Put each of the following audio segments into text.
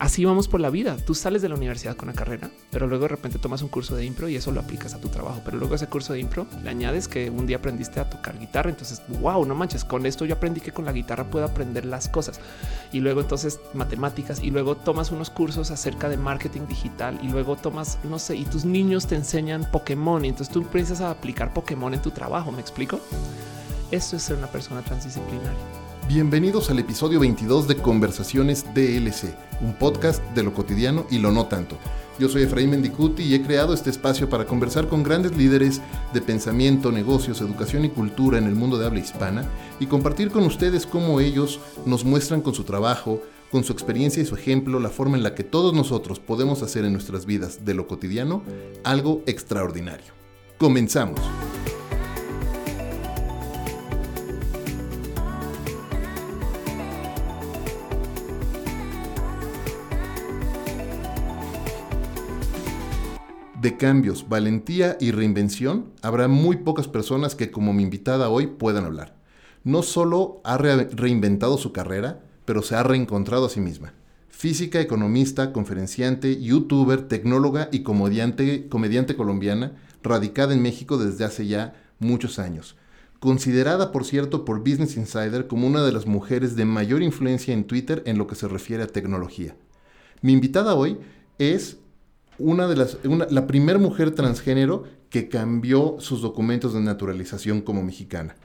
así vamos por la vida. Tú sales de la universidad con una carrera, pero luego de repente tomas un curso de impro y eso lo aplicas a tu trabajo. Pero luego ese curso de impro le añades que un día aprendiste a tocar guitarra. Entonces, wow, no manches, con esto yo aprendí que con la guitarra puedo aprender las cosas. Y luego entonces matemáticas y luego tomas unos cursos acerca de marketing digital y luego tomas, no sé, y tus niños te enseñan Pokémon y entonces tú empiezas a aplicar Pokémon en tu trabajo. ¿Me explico? Eso es ser una persona transdisciplinaria. Bienvenidos al episodio 22 de Conversaciones DLC, un podcast de lo cotidiano y lo no tanto. Yo soy Efraín Mendicuti y he creado este espacio para conversar con grandes líderes de pensamiento, negocios, educación y cultura en el mundo de habla hispana y compartir con ustedes cómo ellos nos muestran con su trabajo, con su experiencia y su ejemplo, la forma en la que todos nosotros podemos hacer en nuestras vidas de lo cotidiano algo extraordinario. Comenzamos. De cambios, valentía y reinvención, habrá muy pocas personas que como mi invitada hoy puedan hablar. No solo ha reinventado su carrera, pero se ha reencontrado a sí misma. Física, economista, conferenciante, youtuber, tecnóloga y comediante, comediante colombiana, radicada en México desde hace ya muchos años. Considerada, por cierto, por Business Insider como una de las mujeres de mayor influencia en Twitter en lo que se refiere a tecnología. Mi invitada hoy es una de las, la primera mujer transgénero que cambió sus documentos de naturalización como mexicana.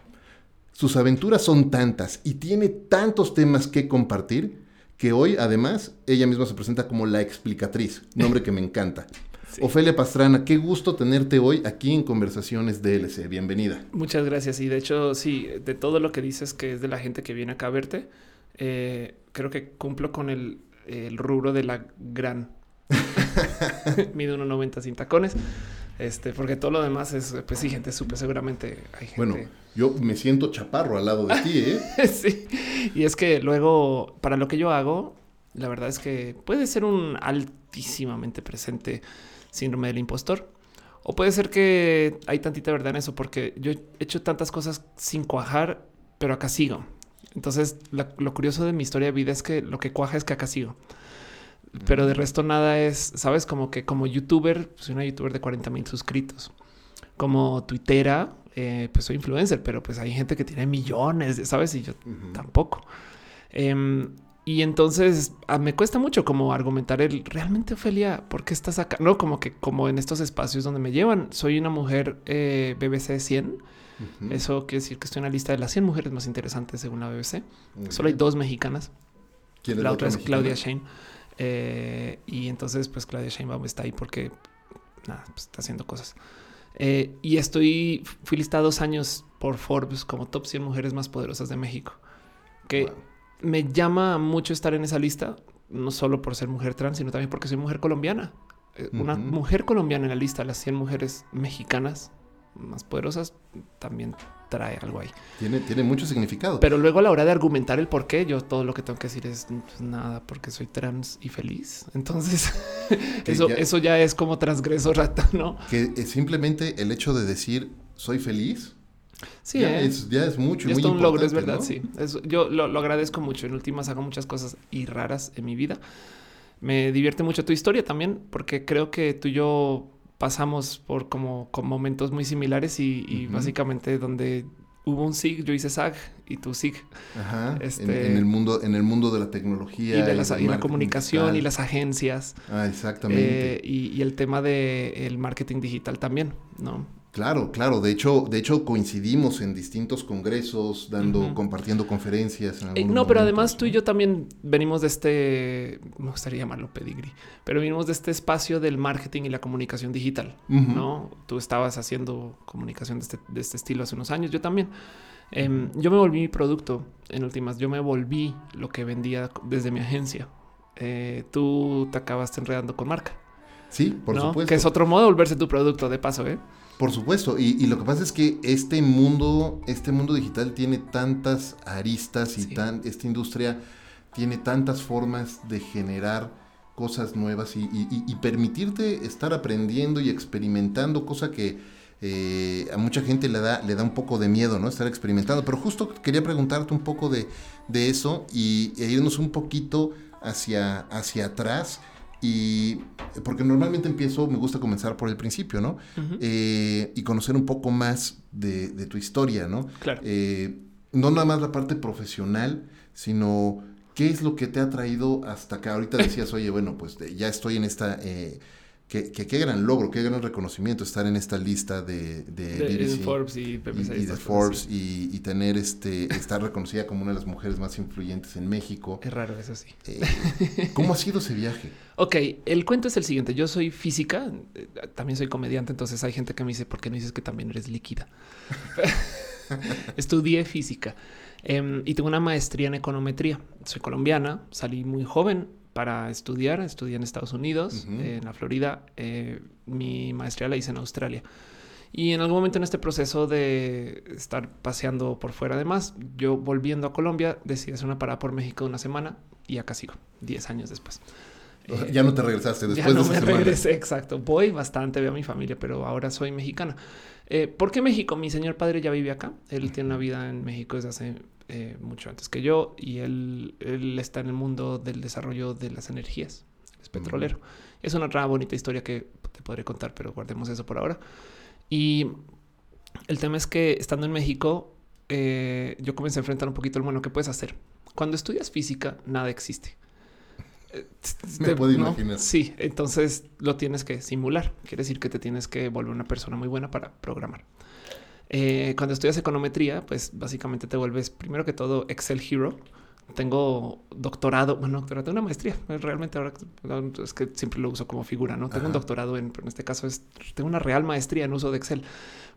Sus aventuras son tantas y tiene tantos temas que compartir que hoy además ella misma se presenta como la explicatriz, nombre que me encanta. Ofelia Pastrana, qué gusto tenerte hoy aquí en Conversaciones DLC. Bienvenida. Muchas gracias. Y de hecho, sí, de todo lo que dices que es de la gente que viene acá a verte, eh, creo que cumplo con el, el rubro de la gran Mide 1,90 sin tacones. Este, porque todo lo demás es, pues sí, gente súper seguramente hay gente. Bueno, yo me siento chaparro al lado de ti, ¿eh? sí. Y es que luego, para lo que yo hago, la verdad es que puede ser un altísimamente presente síndrome del impostor. O puede ser que hay tantita verdad en eso, porque yo he hecho tantas cosas sin cuajar, pero acá sigo. Entonces, lo curioso de mi historia de vida es que lo que cuaja es que acá sigo pero de resto nada es, sabes, como que como youtuber, soy una youtuber de 40 mil suscritos, como tuitera, eh, pues soy influencer, pero pues hay gente que tiene millones, sabes, y yo tampoco. Em, y entonces ah, me cuesta mucho como argumentar el realmente Ofelia, ¿por qué estás acá? No, como que como en estos espacios donde me llevan, soy una mujer eh, BBC 100. Eso quiere decir que estoy en la lista de las 100 mujeres más interesantes según la BBC. Solo hay dos mexicanas. la, otra es Claudia Shane. Eh, y entonces, pues Claudia Sheinbaum está ahí porque nada, pues, está haciendo cosas. Eh, y estoy, fui listada dos años por Forbes como top 100 mujeres más poderosas de México, que me llama mucho estar en esa lista, no solo por ser mujer trans, sino también porque soy mujer colombiana. Eh, una mujer colombiana en la lista las 100 mujeres mexicanas más poderosas también trae algo ahí. Tiene, tiene mucho significado. Pero luego a la hora de argumentar el por qué, yo todo lo que tengo que decir es pues, nada, porque soy trans y feliz. Entonces, eso, ya, eso ya es como transgreso rata, ¿no? Que simplemente el hecho de decir soy feliz. Sí, ya, ¿eh? es, ya es mucho. muy un logro, es verdad. Sí, yo lo, lo agradezco mucho. En últimas hago muchas cosas y raras en mi vida. Me divierte mucho tu historia también, porque creo que tú y yo pasamos por como con momentos muy similares y, básicamente donde hubo un SIG, yo hice SAG y tú SIG. Ajá, este, en, el mundo, en el mundo de la tecnología. Y de la, comunicación y las agencias. Ah, exactamente. Eh, y, y, el tema del el marketing digital también, ¿no? Claro, claro. De hecho, de hecho coincidimos en distintos congresos, dando, compartiendo conferencias. Eh, no, pero además tú y yo también venimos de este, me gustaría llamarlo pedigree, pero venimos de este espacio del marketing y la comunicación digital. No, tú estabas haciendo comunicación de este, de este, estilo hace unos años. Yo también. Em, yo me volví mi producto en últimas. Yo me volví lo que vendía desde mi agencia. Eh, tú te acabaste enredando con marca. Sí, por supuesto. Que es otro modo de volverse tu producto de paso, ¿eh? Por supuesto, y, lo que pasa es que este mundo, este mundo digital tiene tantas aristas y tan, esta industria tiene tantas formas de generar cosas nuevas y, permitirte estar aprendiendo y experimentando, cosa que eh, a mucha gente le da, le da un poco de miedo, ¿no? Estar experimentando. Pero justo quería preguntarte un poco de, eso y, e irnos un poquito hacia, hacia atrás. Y porque normalmente empiezo, me gusta comenzar por el principio, ¿no? Eh, y conocer un poco más de, tu historia, ¿no? Claro. Eh, no nada más la parte profesional, sino qué es lo que te ha traído hasta acá. Ahorita decías, oye, bueno, pues ya estoy en esta eh, que, qué gran logro, qué gran reconocimiento estar en esta lista de, de, Forbes y, de Forbes y, tener este estar reconocida como una de las mujeres más influyentes en México. Es raro, eso sí. Eh, ¿Cómo ha sido ese viaje? Ok, el cuento es el siguiente. Yo soy física, eh, también soy comediante, entonces hay gente que me dice, ¿por qué no dices que también eres líquida? Estudié física em, y tengo una maestría en econometría. Soy colombiana, salí muy joven para estudiar. Estudié en Estados Unidos, en la Florida. Eh, mi maestría la hice en Australia. Y en algún momento en este proceso de estar paseando por fuera, además, yo volviendo a Colombia, decidí hacer una parada por México de una semana y acá sigo, 10 años después. ya no te regresaste después ya no me regresé, exacto. Voy bastante, veo a mi familia, pero ahora soy mexicana. Eh, ¿Por qué México? Mi señor padre ya vive acá. Él tiene una vida en México desde hace eh, mucho antes que yo y él, él, está en el mundo del desarrollo de las energías, es petrolero. Es una otra bonita historia que te podré contar, pero guardemos eso por ahora. Y el tema es que estando en México, eh, yo comencé a enfrentar un poquito el bueno que puedes hacer. Cuando estudias física, nada existe. Eh, Me puedo imaginar. Sí, entonces lo tienes que simular. Quiere decir que te tienes que volver una persona muy buena para programar. Eh, cuando estudias econometría, pues básicamente te vuelves primero que todo Excel Hero. Tengo doctorado, bueno, doctorado, una maestría. Realmente ahora es que siempre lo uso como figura, no tengo un doctorado en, pero en este caso es tengo una real maestría en uso de Excel,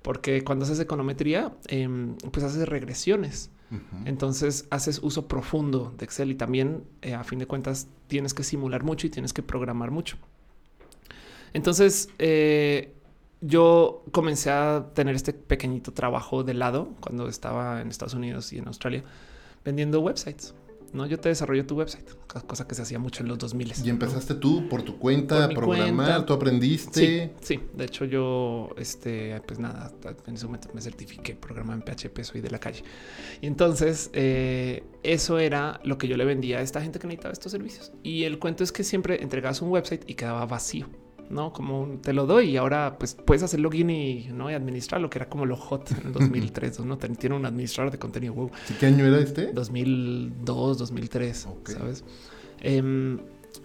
porque cuando haces econometría, em, pues haces regresiones. Entonces haces uso profundo de Excel y también eh, a fin de cuentas tienes que simular mucho y tienes que programar mucho. Entonces, eh, yo comencé a tener este pequeñito trabajo de lado cuando estaba en Estados Unidos y en Australia vendiendo websites. No, yo te desarrollo tu website, cosa que se hacía mucho en los 2000. Y empezaste tú por tu cuenta a programar, tú aprendiste. Sí, de hecho yo, este, pues nada, en ese momento me certifiqué, programa en PHP, soy de la calle. Y entonces eh, eso era lo que yo le vendía a esta gente que necesitaba estos servicios. Y el cuento es que siempre entregabas un website y quedaba vacío no como te lo doy y ahora pues puedes hacer login y no y administrar lo que era como lo hot en el 2003. no tiene un administrador de contenido. Wow. ¿Qué año era este? 2002, 2003. Sabes? Em,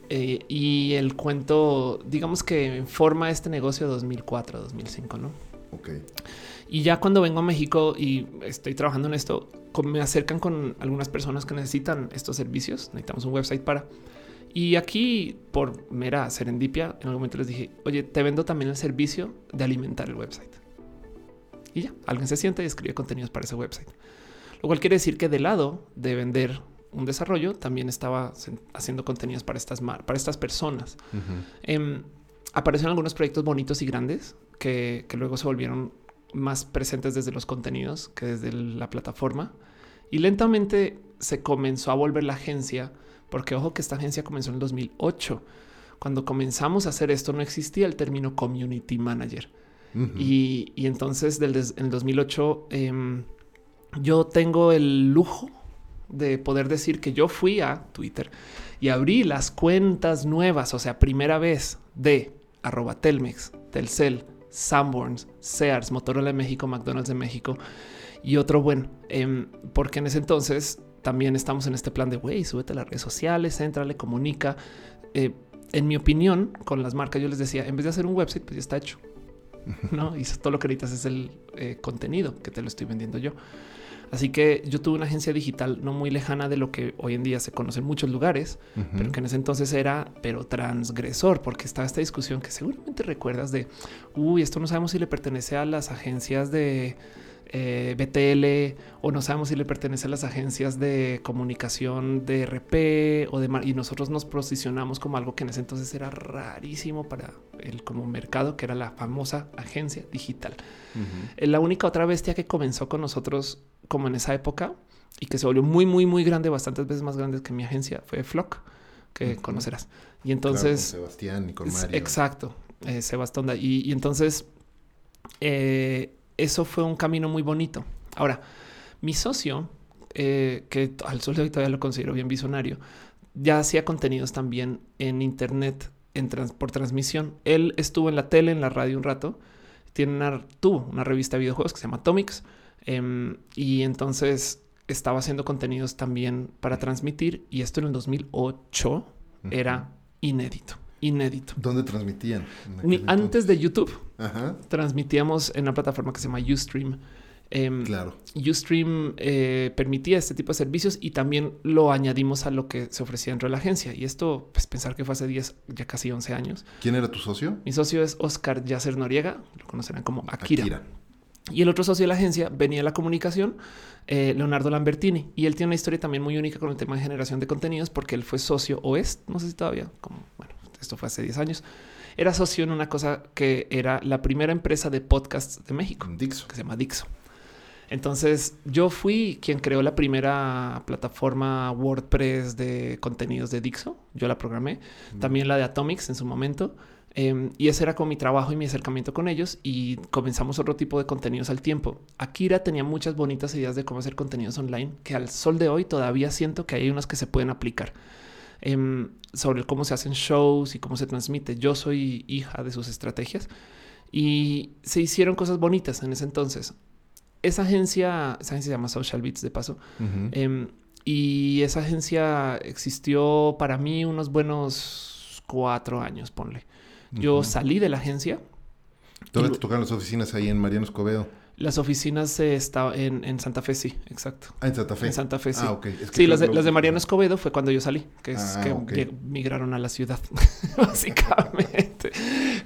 eh, y el cuento, digamos que forma este negocio 2004, 2005, no? Ok. Y ya cuando vengo a México y estoy trabajando en esto, me acercan con algunas personas que necesitan estos servicios. Necesitamos un website para y aquí, por mera serendipia, en algún momento les dije, oye, te vendo también el servicio de alimentar el website. Y ya, alguien se siente y escribe contenidos para ese website. Lo cual quiere decir que de lado de vender un desarrollo, también estaba haciendo contenidos para estas, para estas personas. Em, aparecieron algunos proyectos bonitos y grandes que, que luego se volvieron más presentes desde los contenidos que desde la plataforma. Y lentamente se comenzó a volver la agencia porque ojo que esta agencia comenzó en el 2008. Cuando comenzamos a hacer esto no existía el término community manager. y, entonces del, en el 2008 em, yo tengo el lujo de poder decir que yo fui a Twitter y abrí las cuentas nuevas, o sea, primera vez de arroba Telmex, Telcel, Sanborns, Sears, Motorola de México, McDonald's de México y otro bueno, em, porque en ese entonces también estamos en este plan de güey, súbete a las redes sociales, le comunica. Eh, en mi opinión, con las marcas, yo les decía, en vez de hacer un website, pues ya está hecho. No, y todo lo que necesitas es el eh, contenido que te lo estoy vendiendo yo. Así que yo tuve una agencia digital no muy lejana de lo que hoy en día se conoce en muchos lugares, pero que en ese entonces era, pero transgresor, porque estaba esta discusión que seguramente recuerdas de, uy, esto no sabemos si le pertenece a las agencias de eh, BTL o no sabemos si le pertenece a las agencias de comunicación de RP o de y nosotros nos posicionamos como algo que en ese entonces era rarísimo para el como mercado, que era la famosa agencia digital. Eh, la única otra bestia que comenzó con nosotros como en esa época y que se volvió muy, muy, muy grande, bastantes veces más grande que mi agencia, fue Flock, que conocerás. Y entonces... Sebastián y con Mario. Exacto, eh, Sebastián. Y, y entonces... Eh, eso fue un camino muy bonito. Ahora, mi socio, eh, que al sol de hoy todavía lo considero bien visionario, ya hacía contenidos también en internet en por transmisión. Él estuvo en la tele, en la radio un rato. Tiene una, tuvo una revista de videojuegos que se llama Atomics. Em, y entonces estaba haciendo contenidos también para transmitir. Y esto en el 2008 era inédito inédito. ¿Dónde transmitían? antes de YouTube. Transmitíamos en una plataforma que se llama Ustream. Em, claro. Ustream eh, permitía este tipo de servicios y también lo añadimos a lo que se ofrecía dentro de la agencia. Y esto, pues pensar que fue hace 10, ya casi 11 años. ¿Quién era tu socio? Mi socio es Oscar Yasser Noriega, lo conocerán como Akira. Y el otro socio de la agencia venía de la comunicación, eh, Leonardo Lambertini. Y él tiene una historia también muy única con el tema de generación de contenidos porque él fue socio o es, no sé si todavía, como, bueno, esto fue hace 10 años, era socio en una cosa que era la primera empresa de podcasts de México, Dixo. que se llama Dixo. Entonces yo fui quien creó la primera plataforma WordPress de contenidos de Dixo. Yo la programé. También la de Atomics en su momento. Em, y ese era con mi trabajo y mi acercamiento con ellos y comenzamos otro tipo de contenidos al tiempo. Akira tenía muchas bonitas ideas de cómo hacer contenidos online que al sol de hoy todavía siento que hay unas que se pueden aplicar em, sobre cómo se hacen shows y cómo se transmite. Yo soy hija de sus estrategias y se hicieron cosas bonitas en ese entonces esa agencia, esa agencia se llama Social Beats de paso. Em, y esa agencia existió para mí unos buenos cuatro años, ponle. Yo salí de la agencia. ¿Dónde te tocan las oficinas ahí en Mariano Escobedo? Las oficinas eh, estaban en, Santa Fe, sí, exacto. Ah, en Santa Fe. En Santa Fe, sí. Ah, ok. sí, las de, Mariano Escobedo fue cuando yo salí, que es ah, que migraron a la ciudad, básicamente.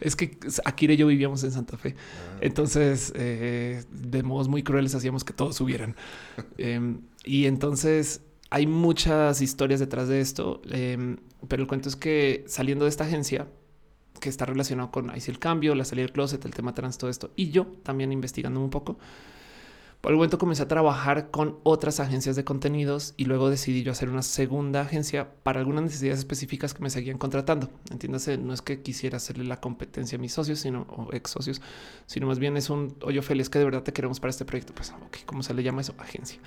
es que Akira y yo vivíamos en Santa Fe. Ah. Entonces, eh, de modos muy crueles hacíamos que todos subieran. Em, y entonces hay muchas historias detrás de esto, em, pero el cuento es que saliendo de esta agencia, que está relacionado con ahí el cambio, la salida del closet, el tema trans, todo esto. Y yo también investigando un poco. Por el momento comencé a trabajar con otras agencias de contenidos y luego decidí yo hacer una segunda agencia para algunas necesidades específicas que me seguían contratando. Entiéndase, no es que quisiera hacerle la competencia a mis socios, sino o ex socios, sino más bien es un oye, feliz que de verdad te queremos para este proyecto. Pues, ok, ¿cómo se le llama eso? Agencia.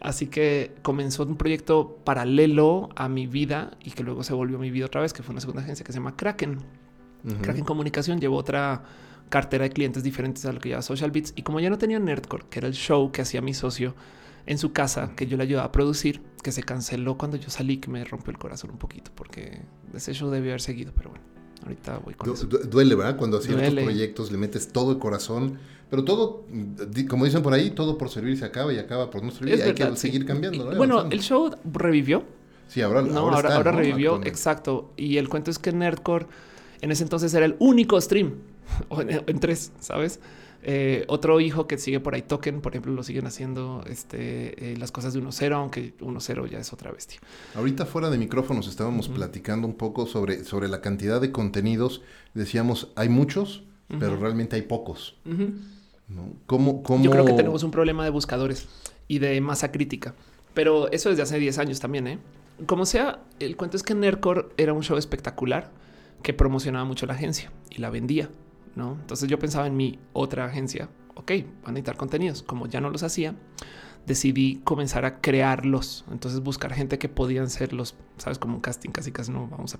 Así que comenzó un proyecto paralelo a mi vida y que luego se volvió mi vida otra vez, que fue una segunda agencia que se llama Kraken. Kraken Comunicación llevó otra cartera de clientes diferentes a lo que lleva Social Beats. Y como ya no tenía Nerdcore, que era el show que hacía mi socio en su casa, que yo le ayudaba a producir, que se canceló cuando yo salí, que me rompió el corazón un poquito, porque ese show debió haber seguido, pero bueno. Ahorita voy con eso. Duele, ¿verdad? Cuando a ciertos proyectos le metes todo el corazón, pero todo, como dicen por ahí, todo por servir se acaba y acaba por no servir. y hay que seguir cambiando. bueno, el show revivió. Sí, ahora, no, ahora, ahora, revivió, exacto. Y el cuento es que Nerdcore en ese entonces era el único stream en, tres, sabes? Eh, otro hijo que sigue por ahí, Token, por ejemplo, lo siguen haciendo este, eh, las cosas de 1-0, aunque 1-0 ya es otra bestia. Ahorita fuera de micrófonos estábamos platicando un poco sobre, sobre la cantidad de contenidos. Decíamos, hay muchos, pero realmente hay pocos. ¿Cómo, Yo creo que tenemos un problema de buscadores y de masa crítica, pero eso desde hace 10 años también. ¿eh? Como sea, el cuento es que Nercor era un show espectacular que promocionaba mucho la agencia y la vendía. ¿no? Entonces yo pensaba en mi otra agencia. Ok, van a necesitar contenidos. Como ya no los hacía, decidí comenzar a crearlos. Entonces buscar gente que podían ser los, sabes, como un casting, casi casi no vamos a.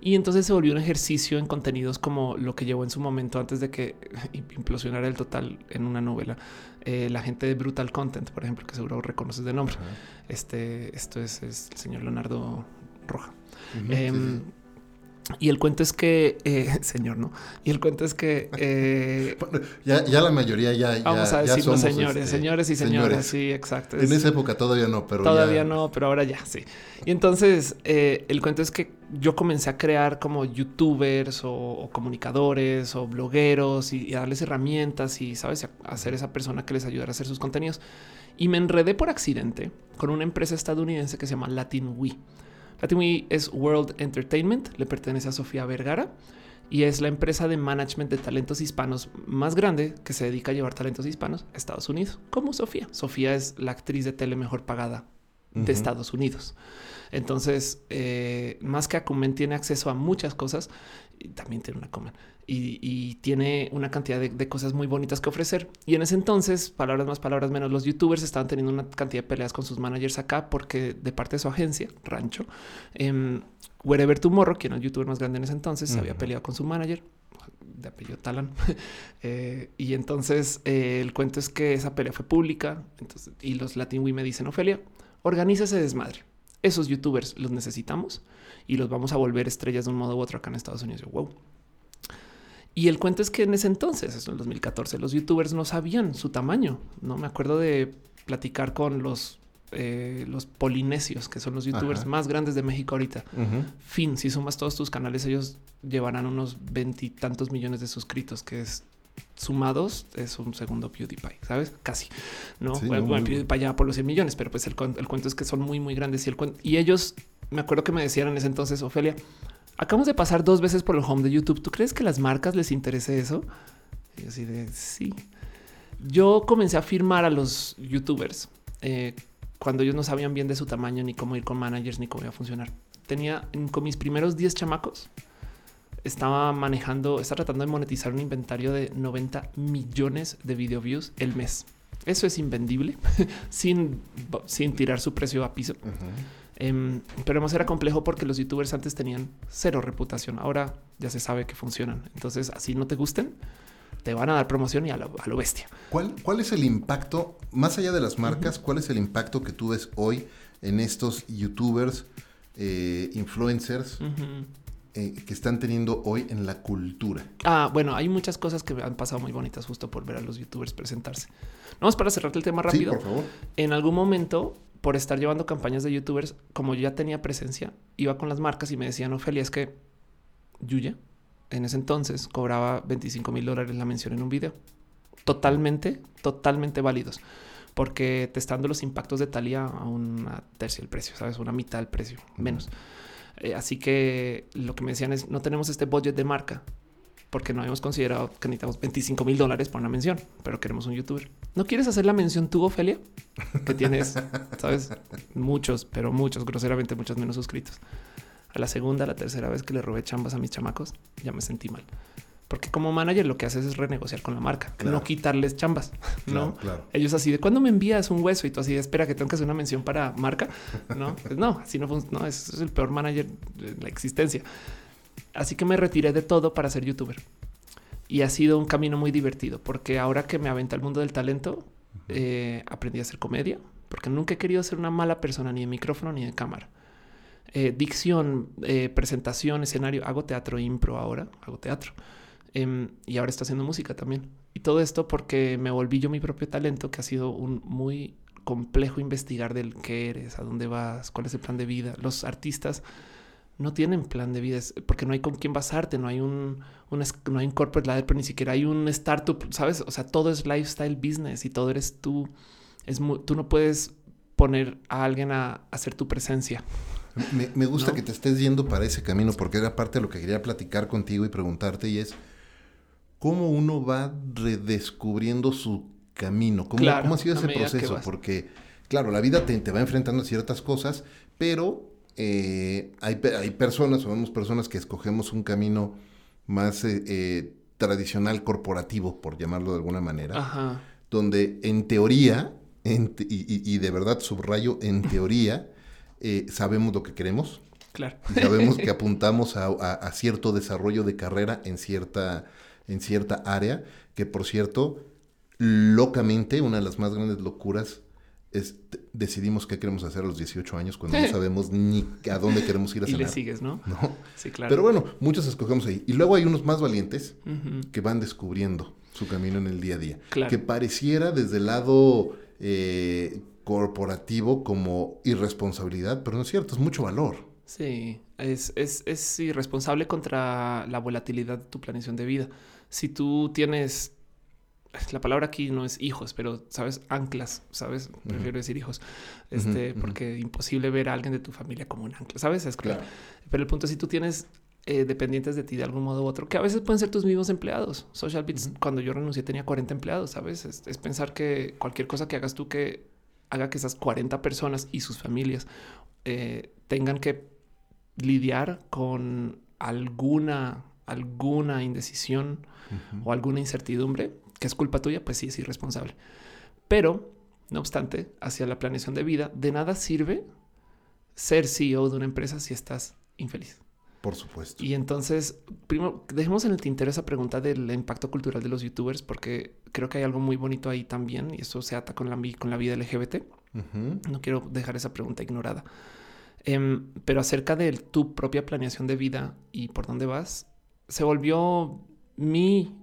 Y entonces se volvió un ejercicio en contenidos como lo que llevó en su momento antes de que implosionara el total en una novela. Eh, la gente de Brutal Content, por ejemplo, que seguro reconoces de nombre. Este, esto es, el señor Leonardo Roja. Y el cuento es que, eh, señor, ¿no? Y el cuento es que... Eh, ya, ya, la mayoría ya... Vamos a decirlo, señores, este, señores y señores, sí, exacto. en esa época todavía no, pero... Todavía no, pero ahora ya, sí. Y entonces, eh, el cuento es que yo comencé a crear como youtubers o, comunicadores o blogueros y, darles herramientas y, ¿sabes? A, ser esa persona que les ayudara a hacer sus contenidos. Y me enredé por accidente con una empresa estadounidense que se llama Latin We. Latin es World Entertainment, le pertenece a Sofía Vergara y es la empresa de management de talentos hispanos más grande que se dedica a llevar talentos hispanos a Estados Unidos, como Sofía. Sofía es la actriz de tele mejor pagada de Estados Unidos. Entonces, eh, más que Acumen tiene acceso a muchas cosas y también tiene una Comen y, tiene una cantidad de, cosas muy bonitas que ofrecer. Y en ese entonces, palabras más, palabras menos, los youtubers estaban teniendo una cantidad de peleas con sus managers acá porque de parte de su agencia, Rancho, eh, Wherever Tomorrow, quien era el youtuber más grande en ese entonces, se había peleado con su manager de apellido Talan. Eh, y entonces eh, el cuento es que esa pelea fue pública entonces, y los Latin me dicen, Ofelia, organiza ese desmadre. Esos youtubers los necesitamos y los vamos a volver estrellas de un modo u otro acá en Estados Unidos. wow. Y el cuento es que en ese entonces, eso en 2014, los youtubers no sabían su tamaño. No me acuerdo de platicar con los eh, los polinesios, que son los youtubers más grandes de México ahorita. Fin, si sumas todos tus canales, ellos llevarán unos veintitantos millones de suscritos, que es sumados es un segundo PewDiePie, ¿sabes? Casi, ¿no? bueno, PewDiePie ya por los 100 millones, pero pues el, cuento es que son muy, muy grandes y, el y ellos, me acuerdo que me decían en ese entonces, Ofelia, acabamos de pasar dos veces por el home de YouTube, ¿tú crees que las marcas les interese eso? Y así de, sí. Yo comencé a firmar a los youtubers eh, cuando ellos no sabían bien de su tamaño, ni cómo ir con managers, ni cómo iba a funcionar. Tenía con mis primeros 10 chamacos, estaba manejando, está tratando de monetizar un inventario de 90 millones de video views el mes. Eso es invendible sin, sin tirar su precio a piso. Em, pero además era complejo porque los youtubers antes tenían cero reputación. Ahora ya se sabe que funcionan. Entonces, así no te gusten, te van a dar promoción y a lo, bestia. ¿Cuál, ¿Cuál es el impacto, más allá de las marcas, cuál es el impacto que tú ves hoy en estos youtubers, eh, influencers? Eh, que están teniendo hoy en la cultura? Ah, bueno, hay muchas cosas que han pasado muy bonitas justo por ver a los youtubers presentarse. Vamos para cerrar el tema rápido. por favor. En algún momento, por estar llevando campañas de youtubers, como yo ya tenía presencia, iba con las marcas y me decían, Ophelia, es que Yuya en ese entonces cobraba 25 mil dólares la mención en un video. Totalmente, totalmente válidos. Porque testando los impactos de Talia a una tercia del precio, sabes, una mitad del precio, menos. Eh, así que lo que me decían es no tenemos este budget de marca porque no habíamos considerado que necesitamos 25 mil dólares por una mención, pero queremos un youtuber. ¿No quieres hacer la mención tú, Ofelia? Que tienes, sabes, muchos, pero muchos, groseramente muchos menos suscritos. A la segunda, a la tercera vez que le robé chambas a mis chamacos, ya me sentí mal. Porque como manager lo que haces es renegociar con la marca, no quitarles chambas, ¿no? Ellos así de cuando me envías un hueso y tú así de espera que tengo que hacer una mención para marca, no, pues no, así no funciona, no, es, es el peor manager de la existencia. Así que me retiré de todo para ser youtuber y ha sido un camino muy divertido porque ahora que me aventa el mundo del talento, eh, aprendí a hacer comedia porque nunca he querido ser una mala persona ni de micrófono ni de cámara. Eh, dicción, eh, presentación, escenario, hago teatro impro ahora, hago teatro. Em, y ahora está haciendo música también. Y todo esto porque me volví yo mi propio talento, que ha sido un muy complejo investigar del qué eres, a dónde vas, cuál es el plan de vida. Los artistas no tienen plan de vida porque no hay con quién basarte, no hay un, no hay un corporate ladder, pero ni siquiera hay un startup, sabes? O sea, todo es lifestyle business y todo eres tú. Es tú no puedes poner a alguien a hacer tu presencia. Me, gusta que te estés yendo para ese camino porque era parte de lo que quería platicar contigo y preguntarte y es cómo uno va redescubriendo su camino, cómo, cómo ha sido ese proceso, porque claro, la vida te, va enfrentando a ciertas cosas, pero eh, hay, hay, personas, o vemos personas que escogemos un camino más eh, eh, tradicional corporativo, por llamarlo de alguna manera, donde en teoría, y, de verdad subrayo, en teoría, sabemos lo que queremos. Claro. sabemos que apuntamos a, cierto desarrollo de carrera en cierta en cierta área, que por cierto, locamente, una de las más grandes locuras es decidimos qué queremos hacer a los 18 años cuando no sabemos ni a dónde queremos ir a cenar. Y le sigues, ¿no? ¿no? Sí, claro. Pero bueno, muchos escogemos ahí. Y luego hay unos más valientes que van descubriendo su camino en el día a día. Que pareciera desde el lado eh, corporativo como irresponsabilidad, pero no es cierto, es mucho valor. Sí, es, es, es irresponsable contra la volatilidad de tu planeación de vida si tú tienes la palabra aquí no es hijos, pero sabes, anclas, sabes, prefiero decir hijos, este, porque imposible ver a alguien de tu familia como un ancla, sabes, es claro. Pero el punto es si tú tienes eh, dependientes de ti de algún modo u otro, que a veces pueden ser tus mismos empleados. Social Beats, cuando yo renuncié tenía 40 empleados, sabes, es, pensar que cualquier cosa que hagas tú que haga que esas 40 personas y sus familias eh, tengan que lidiar con alguna, alguna indecisión o alguna incertidumbre, que es culpa tuya, pues sí es irresponsable. Pero, no obstante, hacia la planeación de vida, de nada sirve ser CEO de una empresa si estás infeliz. Por supuesto. Y entonces, primero, dejemos en el tintero esa pregunta del impacto cultural de los youtubers, porque creo que hay algo muy bonito ahí también, y eso se ata con la, con la vida LGBT. No quiero dejar esa pregunta ignorada. Em, pero acerca de tu propia planeación de vida y por dónde vas, se volvió mi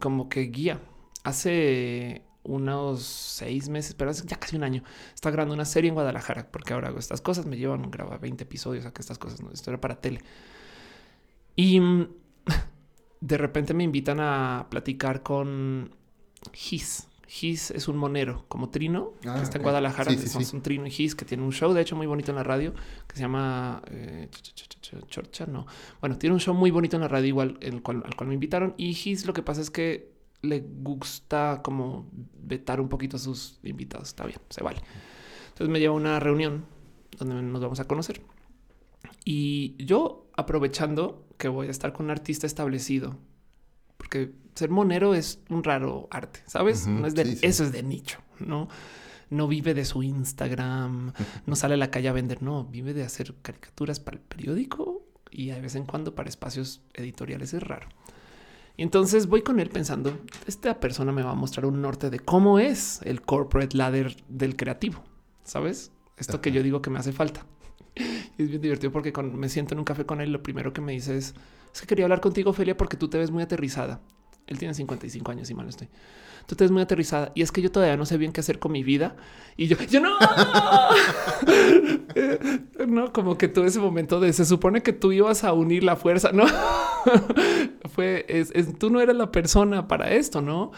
como que guía. Hace unos seis meses, pero hace ya casi un año, está grabando una serie en Guadalajara, porque ahora hago estas cosas, me llevan a grabar 20 episodios, a que estas cosas, no, esto era para tele. Y mm, de repente me invitan a platicar con Gis. Gis es un monero como Trino, que ah, está en Guadalajara. Sí, un Trino y Gis que tiene un show, de hecho, muy bonito en la radio, que se llama eh, Chorcha. No, bueno, tiene un show muy bonito en la radio, igual el cual, al cual me invitaron. Y Gis lo que pasa es que le gusta como vetar un poquito a sus invitados. Está bien, se vale. Entonces me lleva a una reunión donde nos vamos a conocer. Y yo aprovechando que voy a estar con un artista establecido, porque ser monero es un raro arte, ¿sabes? no es de, Eso es de nicho, ¿no? No vive de su Instagram, no sale a la calle a vender, no, vive de hacer caricaturas para el periódico y de vez en cuando para espacios editoriales, es raro. Y entonces voy con él pensando, esta persona me va a mostrar un norte de cómo es el corporate ladder del creativo, ¿sabes? Esto que yo digo que me hace falta. Y es bien divertido porque cuando me siento en un café con él, lo primero que me dice es, es que quería hablar contigo, Ophelia, porque tú te ves muy aterrizada. Él tiene 55 años y mal estoy. Tú te ves muy aterrizada y es que yo todavía no sé bien qué hacer con mi vida. Y yo, yo no, no, como que tuve ese momento de se supone que tú ibas a unir la fuerza. No fue, es, tú no eras la persona para esto, no?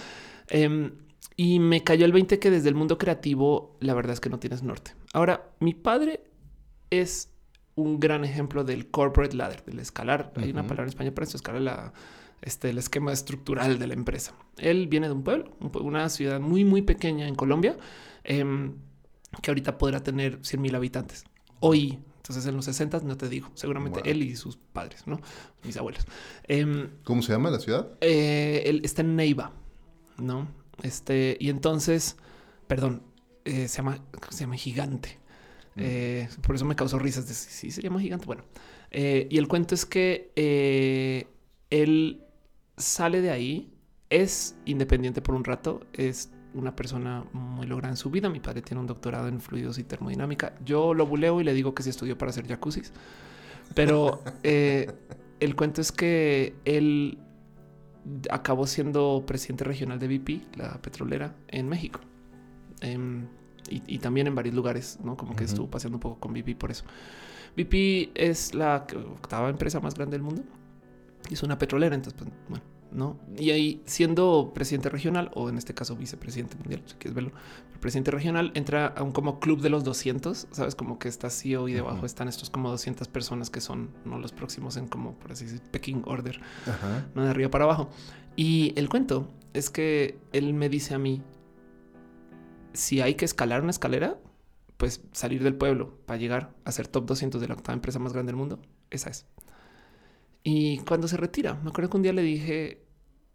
Em, y me cayó el 20 que desde el mundo creativo, la verdad es que no tienes norte. Ahora, mi padre es un gran ejemplo del corporate ladder, del escalar. Hay una palabra en español para eso, escalar la este, el esquema estructural de la empresa. Él viene de un pueblo, una ciudad muy, muy pequeña en Colombia, em, que ahorita podrá tener 100 mil habitantes. Hoy, entonces en los 60 no te digo, seguramente él y sus padres, ¿no? Mis abuelos. Em, ¿Cómo se llama la ciudad? Eh, él está en Neiva, ¿no? Este, y entonces, perdón, eh, se, llama, se llama Gigante. Eh, por eso me causó risas de si se llama Gigante. Bueno, y el cuento es que él sale de ahí, es independiente por un rato, es una persona muy lograda en su vida. Mi padre tiene un doctorado en fluidos y termodinámica. Yo lo buleo y le digo que se estudió para hacer jacuzzis. Pero eh, el cuento es que él acabó siendo presidente regional de BP, la petrolera, en México. Em, y, también en varios lugares, ¿no? Como que estuvo paseando un poco con BP por eso. BP es la octava empresa más grande del mundo. Y es una petrolera, entonces, pues, bueno, no. Y ahí, siendo presidente regional, o en este caso vicepresidente mundial, si quieres verlo, el presidente regional entra a un como club de los 200, sabes, como que está CEO y debajo están estos como 200 personas que son no los próximos en como, por así decir, pecking order, no de arriba para abajo. Y el cuento es que él me dice a mí: si hay que escalar una escalera, pues salir del pueblo para llegar a ser top 200 de la octava empresa más grande del mundo, esa es. Y cuando se retira, me acuerdo que un día le dije,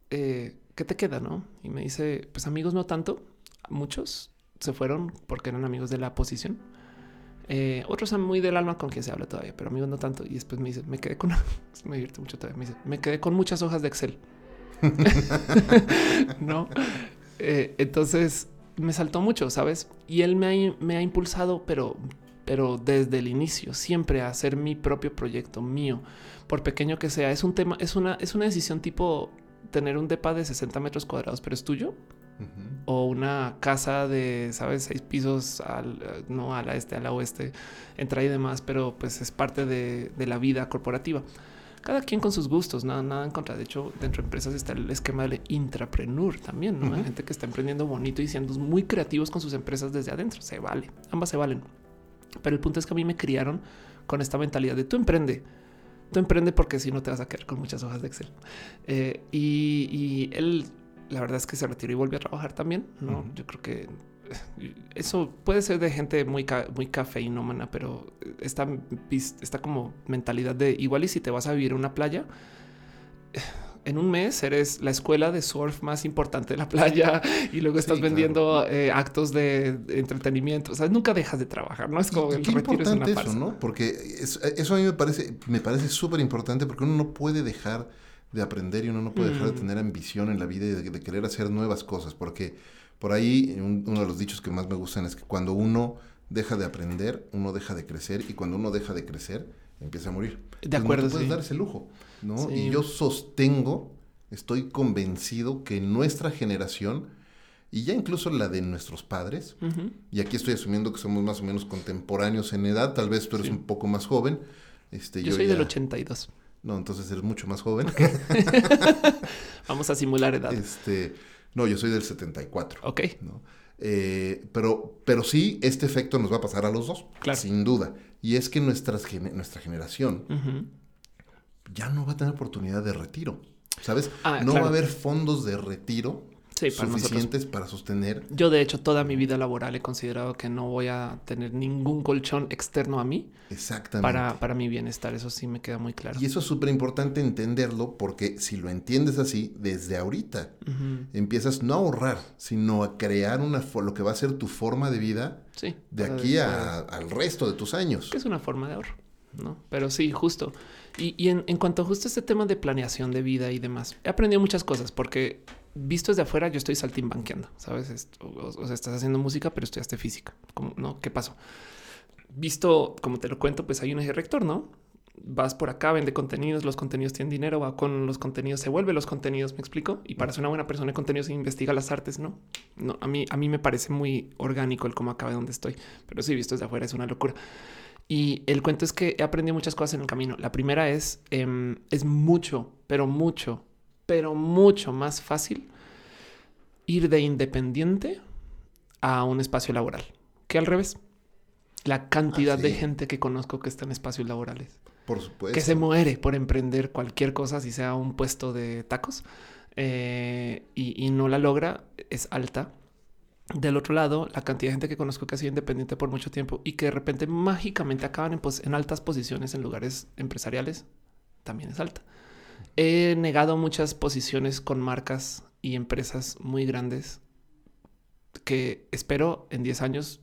eh, ¿qué te queda? No? Y me dice, pues amigos no tanto, muchos se fueron porque eran amigos de la posición. Eh, otros son muy del alma con quien se habla todavía, pero amigos no tanto. Y después me dice, me quedé con, me divierte mucho todavía, me dice, me quedé con muchas hojas de Excel. no. Eh, entonces me saltó mucho, sabes? Y él me ha, me ha impulsado, pero, pero desde el inicio, siempre a hacer mi propio proyecto mío por pequeño que sea. Es un tema, es una, es una decisión tipo tener un depa de 60 metros cuadrados, pero es tuyo. O una casa de, sabes, seis pisos al, no al este, al oeste, entra y demás, pero pues es parte de, la vida corporativa. Cada quien con sus gustos, nada, nada en contra. De hecho, dentro de empresas está el esquema de intrapreneur también, ¿no? Hay gente que está emprendiendo bonito y siendo muy creativos con sus empresas desde adentro. Se vale, ambas se valen. Pero el punto es que a mí me criaron con esta mentalidad de tú emprende tú emprende porque si no te vas a quedar con muchas hojas de Excel. Eh, y, él, la verdad es que se retiró y volvió a trabajar también. No, yo creo que eso puede ser de gente muy, muy cafeinómana, pero esta, esta como mentalidad de igual y si te vas a vivir en una playa, en un mes eres la escuela de surf más importante de la playa y luego estás vendiendo eh, actos de, entretenimiento. O sea, nunca dejas de trabajar, ¿no? Es como el retiro es una eso, ¿no? Porque eso a mí me parece, me parece súper importante porque uno no puede dejar de aprender y uno no puede dejar de mm. tener ambición en la vida y de, querer hacer nuevas cosas. Porque por ahí uno de los dichos que más me gustan es que cuando uno deja de aprender, uno deja de crecer y cuando uno deja de crecer, empieza a morir. De acuerdo. No puedes dar ese lujo, ¿no? Y yo sostengo, estoy convencido que nuestra generación y ya incluso la de nuestros padres, y aquí estoy asumiendo que somos más o menos contemporáneos en edad, tal vez tú eres un poco más joven. Este, yo, soy del 82. No, entonces eres mucho más joven. Vamos a simular edad. Este, no, yo soy del 74. Ok. ¿no? Eh, pero, pero sí, este efecto nos va a pasar a los dos, claro. sin duda. Y es que nuestra generación ya no va a tener oportunidad de retiro. ¿Sabes? Ah, no va a haber fondos de retiro suficientes para sostener. Yo, de hecho, toda mi vida laboral he considerado que no voy a tener ningún colchón externo a mí. Exactamente. Para, para mi bienestar. Eso sí me queda muy claro. Y eso es súper importante entenderlo porque si lo entiendes así, desde ahorita empiezas no a ahorrar, sino a crear una lo que va a ser tu forma de vida sí, de aquí al resto de tus años. es una forma de ahorro, ¿no? Pero sí, justo. Y, en, en cuanto a justo este tema de planeación de vida y demás, he aprendido muchas cosas porque visto desde afuera, yo estoy saltimbanqueando, sabes? O, sea, estás haciendo música, pero estudiaste física. ¿Cómo, no? ¿Qué pasó? Visto como te lo cuento, pues hay un eje rector, no? Vas por acá, vende contenidos, los contenidos tienen dinero, va con los contenidos, se vuelve los contenidos, me explico. Y para ser una buena persona de contenidos, investiga las artes, no? No, a mí, a mí me parece muy orgánico el cómo acaba donde estoy, pero sí, visto desde afuera es una locura. Y el cuento es que he aprendido muchas cosas en el camino. La primera es, em, es mucho, pero mucho pero mucho más fácil ir de independiente a un espacio laboral que al revés. La cantidad de gente que conozco que está en espacios laborales. Por supuesto. Que se muere por emprender cualquier cosa, si sea un puesto de tacos, eh, y, no la logra, es alta. Del otro lado, la cantidad de gente que conozco que ha sido independiente por mucho tiempo y que de repente mágicamente acaban en, en altas posiciones en lugares empresariales, también es alta. He negado muchas posiciones con marcas y empresas muy grandes que espero en 10 años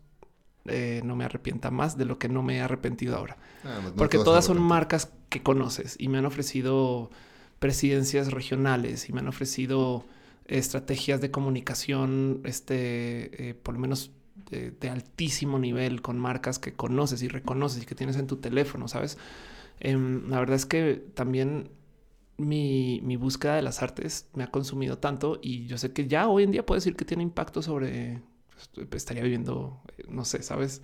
eh, no me arrepienta más de lo que no me he arrepentido ahora. Ah, Porque todas son marcas que conoces y me han ofrecido presidencias regionales y me han ofrecido estrategias de comunicación, este, eh, por lo menos de, de, altísimo nivel con marcas que conoces y reconoces y que tienes en tu teléfono, ¿sabes? Em, la verdad es que también mi, mi, búsqueda de las artes me ha consumido tanto y yo sé que ya hoy en día puedo decir que tiene impacto sobre pues, estaría viviendo, no sé, sabes,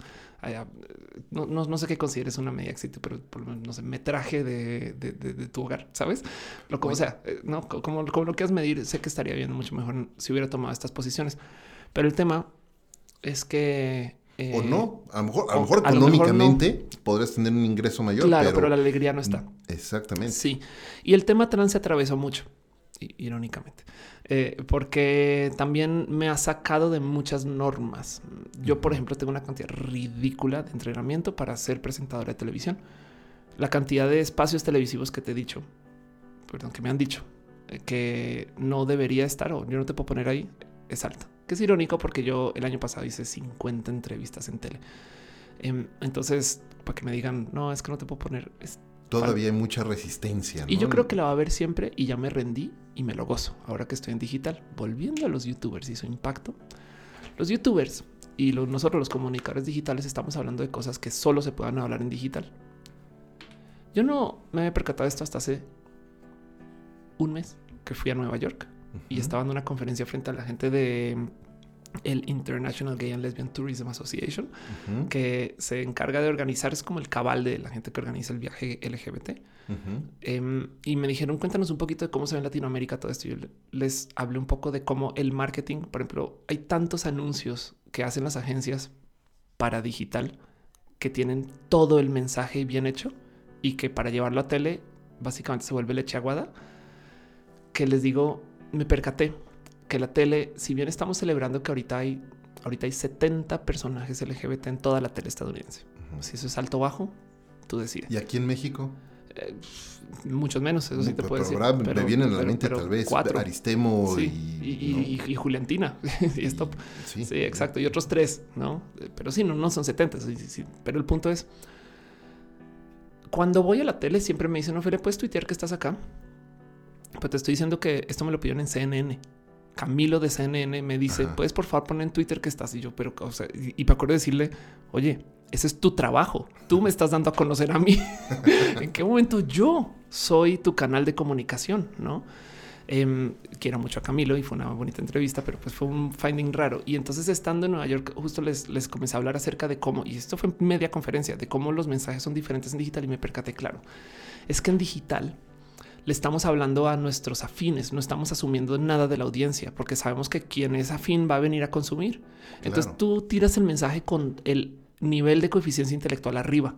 no, no, sé qué consideres una media éxito, pero por lo menos, no sé, metraje de, de, de, tu hogar, sabes? Lo como sea, eh, no como, como lo quieras medir, sé que estaría viendo mucho mejor si hubiera tomado estas posiciones, pero el tema es que eh, o no, a lo mejor, a lo mejor económicamente podrías tener un ingreso mayor. Claro, pero, la alegría no está. Exactamente. Sí. Y el tema trans se atravesó mucho, irónicamente, eh, porque también me ha sacado de muchas normas. Yo, por ejemplo, tengo una cantidad ridícula de entrenamiento para ser presentadora de televisión. La cantidad de espacios televisivos que te he dicho, perdón, que me han dicho eh, que no debería estar o yo no te puedo poner ahí, es alta que es irónico porque yo el año pasado hice 50 entrevistas en tele. Em, entonces, para que me digan, no, es que no te puedo poner. Todavía hay mucha resistencia. Y yo creo que la va a haber siempre y ya me rendí y me lo gozo. Ahora que estoy en digital, volviendo a los youtubers y su impacto, los youtubers y nosotros los comunicadores digitales estamos hablando de cosas que solo se puedan hablar en digital. Yo no me he percatado esto hasta hace un mes que fui a Nueva York y estaba en una conferencia frente a la gente de el International Gay and Lesbian Tourism Association, que se encarga de organizar, es como el cabal de la gente que organiza el viaje LGBT. Em, y me dijeron, cuéntanos un poquito de cómo se ve en Latinoamérica todo esto. Yo les hablé un poco de cómo el marketing, por ejemplo, hay tantos anuncios que hacen las agencias para digital que tienen todo el mensaje bien hecho y que para llevarlo a tele básicamente se vuelve leche aguada. Que les digo, me percaté que la tele, si bien estamos celebrando que ahorita hay ahorita hay 70 personajes LGBT en toda la tele estadounidense. Si eso es alto o bajo, tú decides. ¿Y aquí en México? Eh, muchos menos, eso sí te puedo decir. me vienen a la mente tal vez cuatro. Aristemo y, y, Juliantina. y esto, sí, exacto. Y otros tres, ¿no? Pero sí, no, no son 70. Pero el punto es, cuando voy a la tele siempre me dicen, no, Fede, ¿puedes tuitear que estás acá? Pues te estoy diciendo que esto me lo pidieron en CNN. Camilo de CNN me dice, ¿puedes por favor poner en Twitter que estás? Y yo, pero, o sea, y, y me acuerdo decirle, oye, ese es tu trabajo. Tú me estás dando a conocer a mí. ¿En qué momento yo soy tu canal de comunicación? No em, quiero mucho a Camilo y fue una bonita entrevista, pero pues fue un finding raro. Y entonces estando en Nueva York, justo les, les comencé a hablar acerca de cómo, y esto fue media conferencia, de cómo los mensajes son diferentes en digital y me percaté claro. Es que en digital le estamos hablando a nuestros afines, no estamos asumiendo nada de la audiencia, porque sabemos que quien es afín va a venir a consumir. Entonces tú tiras el mensaje con el nivel de coeficiencia intelectual arriba.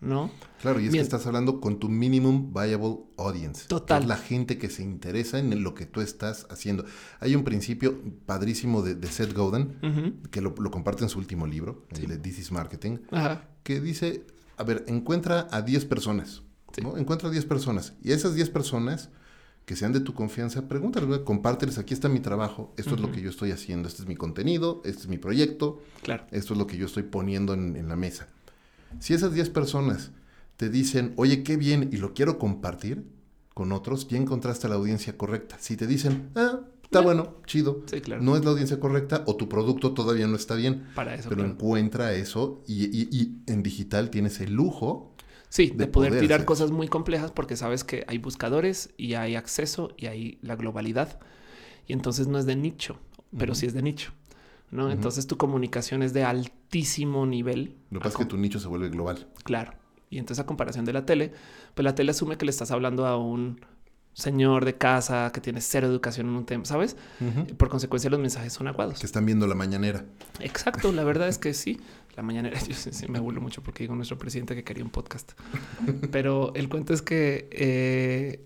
¿No? Claro, y es que estás hablando con tu minimum viable audience. Total. la gente que se interesa en lo que tú estás haciendo. Hay un principio padrísimo de, Seth Godin, que lo, comparte en su último libro, el de This is Marketing, que dice, a ver, encuentra a 10 personas. Encuentra a 10 personas. Y esas 10 personas que sean de tu confianza, pregúntales, compárteles, aquí está mi trabajo, esto es lo que yo estoy haciendo, este es mi contenido, este es mi proyecto, claro. esto es lo que yo estoy poniendo en, la mesa. Si esas 10 personas te dicen, oye, qué bien, y lo quiero compartir con otros, ya encontraste la audiencia correcta. Si te dicen, ah, está bueno, chido, no es la audiencia correcta o tu producto todavía no está bien, Para eso, pero encuentra eso y, y en digital tienes el lujo Sí, de, poder, tirar cosas muy complejas porque sabes que hay buscadores y hay acceso y hay la globalidad. Y entonces no es de nicho, pero sí es de nicho. ¿no? Entonces tu comunicación es de altísimo nivel. Lo que pasa es que tu nicho se vuelve global. Claro. Y entonces a comparación de la tele, pues la tele asume que le estás hablando a un señor de casa que tiene cero educación en un tema, ¿sabes? Por consecuencia los mensajes son aguados. Que están viendo la mañanera. Exacto, la verdad es que sí. La mañanera, yo sí, me burlo mucho porque digo nuestro presidente que quería un podcast. Pero el cuento es que eh,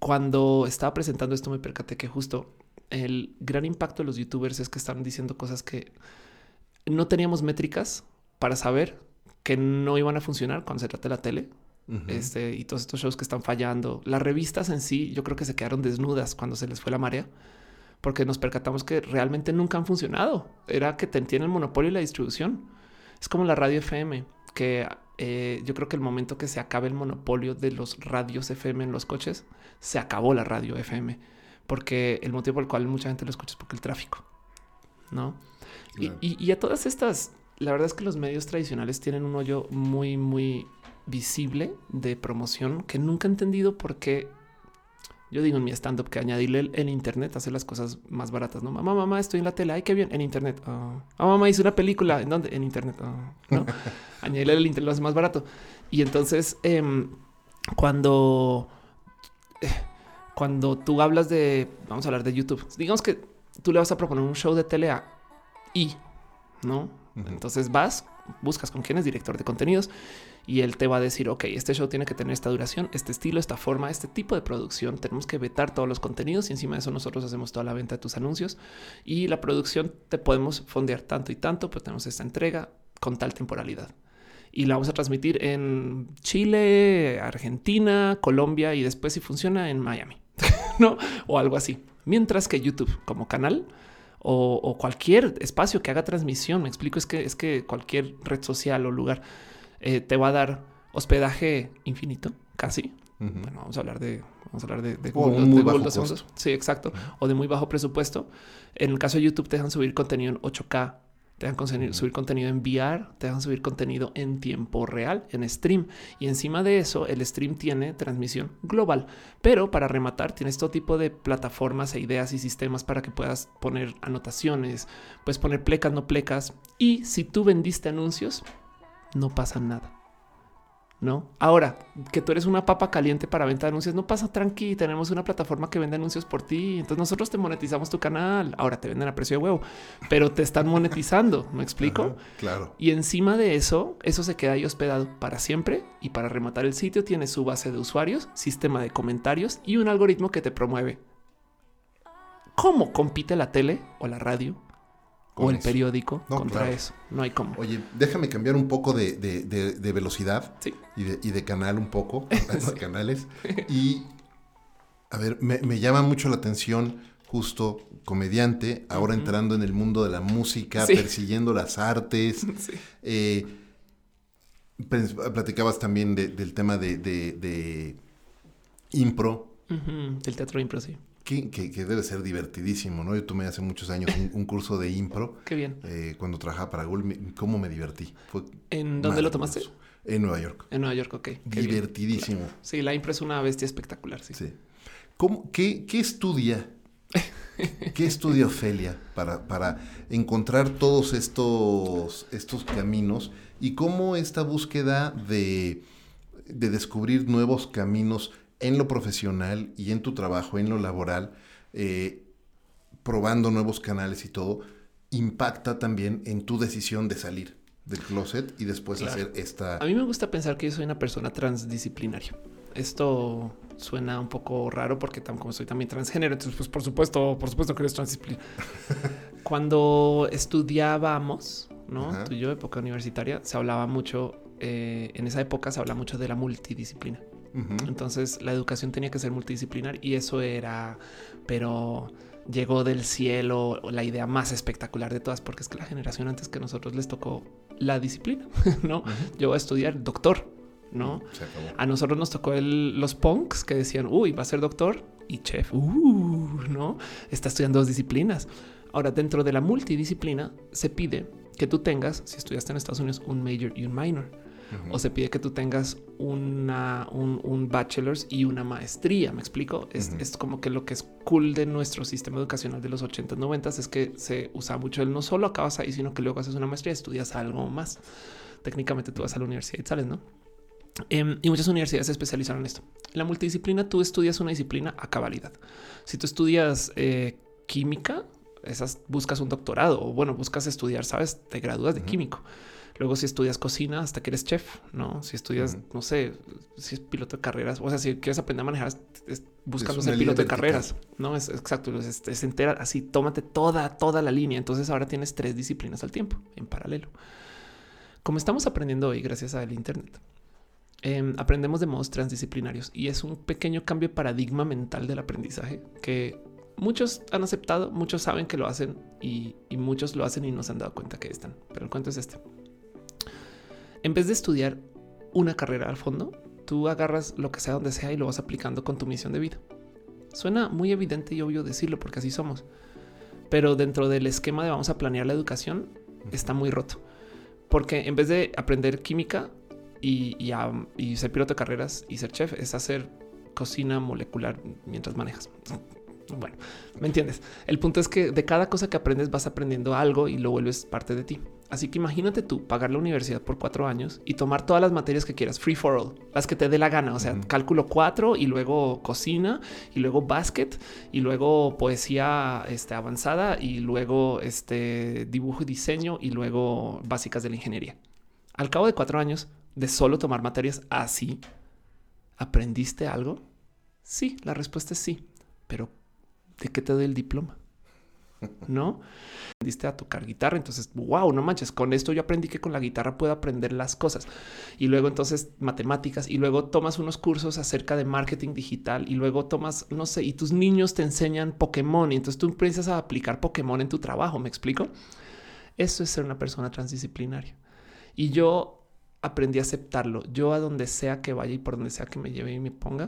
cuando estaba presentando esto me percaté que justo el gran impacto de los youtubers es que están diciendo cosas que no teníamos métricas para saber que no iban a funcionar cuando se trata de la tele este, y todos estos shows que están fallando. Las revistas en sí, yo creo que se quedaron desnudas cuando se les fue la marea, porque nos percatamos que realmente nunca han funcionado. Era que tienen el monopolio y la distribución. Es como la radio FM, que eh, yo creo que el momento que se acabe el monopolio de los radios FM en los coches, se acabó la radio FM, porque el motivo por el cual mucha gente lo escucha es porque el tráfico, ¿no? Y, y a todas estas, la verdad es que los medios tradicionales tienen un hoyo muy, muy visible de promoción que nunca he entendido por qué. Yo digo en mi stand-up que añadirle en internet hace las cosas más baratas. No, mamá, mamá, estoy en la tele. Ay, qué bien. En internet. Oh. Mamá, hice una película. ¿En dónde? En internet. Oh, ¿no? añadirle el internet lo hace más barato. Y entonces, em, cuando, eh, cuando tú hablas de, vamos a hablar de YouTube, digamos que tú le vas a proponer un show de tele a I, no? Entonces vas, buscas con quién es director de contenidos y él te va a decir, ok, este show tiene que tener esta duración, este estilo, esta forma, este tipo de producción. Tenemos que vetar todos los contenidos y encima de eso nosotros hacemos toda la venta de tus anuncios y la producción te podemos fondear tanto y tanto, pues tenemos esta entrega con tal temporalidad. Y la vamos a transmitir en Chile, Argentina, Colombia y después si funciona en Miami, ¿no? O algo así. Mientras que YouTube como canal o, cualquier espacio que haga transmisión, me explico, es que es que cualquier red social o lugar eh, te va a dar hospedaje infinito, casi. Bueno, vamos a hablar de, vamos a hablar de, de Google, Sí, exacto. O de muy bajo presupuesto. En el caso de YouTube te dejan subir contenido en 8K, te dejan subir contenido en VR, te dejan subir contenido en tiempo real, en stream. Y encima de eso, el stream tiene transmisión global. Pero para rematar, tienes todo tipo de plataformas e ideas y sistemas para que puedas poner anotaciones, puedes poner plecas, no plecas. Y si tú vendiste anuncios, no pasa nada. ¿No? Ahora, que tú eres una papa caliente para venta de anuncios, no pasa tranqui. Tenemos una plataforma que vende anuncios por ti. Entonces nosotros te monetizamos tu canal. Ahora te venden a precio de huevo, pero te están monetizando. ¿Me explico? claro. Y encima de eso, eso se queda ahí hospedado para siempre. Y para rematar el sitio, tiene su base de usuarios, sistema de comentarios y un algoritmo que te promueve. ¿Cómo compite la tele o la radio o el eso. periódico No, contra claro. eso. No hay cómo. Oye, déjame cambiar un poco de, de- de- de velocidad Sí. y de, y de canal un poco, hablando de canales. Y, a ver, me, me llama mucho la atención justo comediante, ahora entrando en el mundo de la música, Sí. persiguiendo las artes. Sí. Eh, platicabas también de- del tema de, impro, Del teatro impro, sí. Que, que- que debe ser divertidísimo, ¿no? Yo tomé hace muchos años un, un curso de impro. Qué bien. eh, cuando trabajaba para Google, ¿cómo me divertí? Fue ¿En dónde lo tomaste? En Nueva York. En Nueva York, ok. Qué. Divertidísimo. Sí, la impro es una bestia espectacular, sí. Sí. ¿Cómo- qué, qué estudia? ¿Qué estudia Ofelia para, para encontrar todos estos, estos caminos? ¿Y cómo esta búsqueda de, de descubrir nuevos caminos en lo profesional y en tu trabajo, en lo laboral, eh, probando nuevos canales y todo, impacta también en tu decisión de salir del closet y después Claro. hacer esta... A mí me gusta pensar que yo soy una persona transdisciplinaria. Esto suena un poco raro porque como soy también transgénero, entonces pues por supuesto, por supuesto que eres transdisciplinario. Cuando estudiábamos, ¿no? Ajá. Tú y yo, época universitaria, se hablaba mucho, eh, en esa época se habla mucho de la multidisciplina. Entonces la educación tenía que ser multidisciplinar y eso era, pero llegó del cielo la idea más espectacular de todas, porque es que la generación antes que nosotros les tocó la disciplina, ¿no? Yo voy a estudiar doctor, ¿no? Acabó. A nosotros nos tocó el- los punks que decían, uy, va a ser doctor y chef, uh, ¿no? Está estudiando dos disciplinas. Ahora, dentro de la multidisciplina, se pide que tú tengas, si estudiaste en Estados Unidos, un major y un minor O se pide que tú tengas una, un, un bachelor's y una maestría. Me explico. Es, es como que lo que es cool de nuestro sistema educacional de los 80s, 90 es que se usa mucho el no solo acabas ahí, sino que luego haces una maestría, estudias algo más. Técnicamente tú vas a la universidad y sales, no? Em, y muchas universidades se especializaron en esto. La multidisciplina, tú estudias una disciplina a cabalidad. Si tú estudias eh, química, esas buscas un doctorado o bueno, buscas estudiar, sabes, te gradúas de químico. Luego, si estudias cocina hasta que eres chef, no? Si estudias, no sé, si es piloto de carreras, o sea, si quieres aprender a manejar, es buscando ser piloto de carreras, no es exacto. Es, es entera así, tómate toda, toda la línea. Entonces, ahora tienes tres disciplinas al tiempo en paralelo. Como estamos aprendiendo hoy, gracias al Internet, em, aprendemos de modos transdisciplinarios y es un pequeño cambio de paradigma mental del aprendizaje que muchos han aceptado, muchos saben que lo hacen y, y muchos lo hacen y no se han dado cuenta que están. Pero el cuento es este. En vez de estudiar una carrera al fondo, tú agarras lo que sea donde sea y lo vas aplicando con tu misión de vida. Suena muy evidente y obvio decirlo porque así somos. Pero dentro del esquema de vamos a planear la educación, está muy roto. Porque en vez de aprender química y, y a- y ser piloto de carreras y ser chef, es hacer cocina molecular mientras manejas. Bueno, ¿me entiendes? El punto es que de cada cosa que aprendes vas aprendiendo algo y lo vuelves parte de ti. Así que imagínate tú pagar la universidad por cuatro años y tomar todas las materias que quieras, free for all, las que te dé la gana. O sea, cálculo cuatro y luego cocina y luego basket y luego poesía este, avanzada y luego este, dibujo y diseño y luego básicas de la ingeniería. Al cabo de cuatro años de solo tomar materias así, ¿aprendiste algo? Sí, la respuesta es sí, pero ¿de qué te doy el diploma? ¿No? Aprendiste a tocar guitarra, entonces, wow, no manches, con esto yo aprendí que con la guitarra puedo aprender las cosas. Y luego entonces matemáticas y luego tomas unos cursos acerca de marketing digital y luego tomas, no sé, y tus niños te enseñan Pokémon y entonces tú empiezas a aplicar Pokémon en tu trabajo, ¿me explico? Eso es ser una persona transdisciplinaria. Y yo aprendí a aceptarlo. Yo a donde sea que vaya y por donde sea que me lleve y me ponga,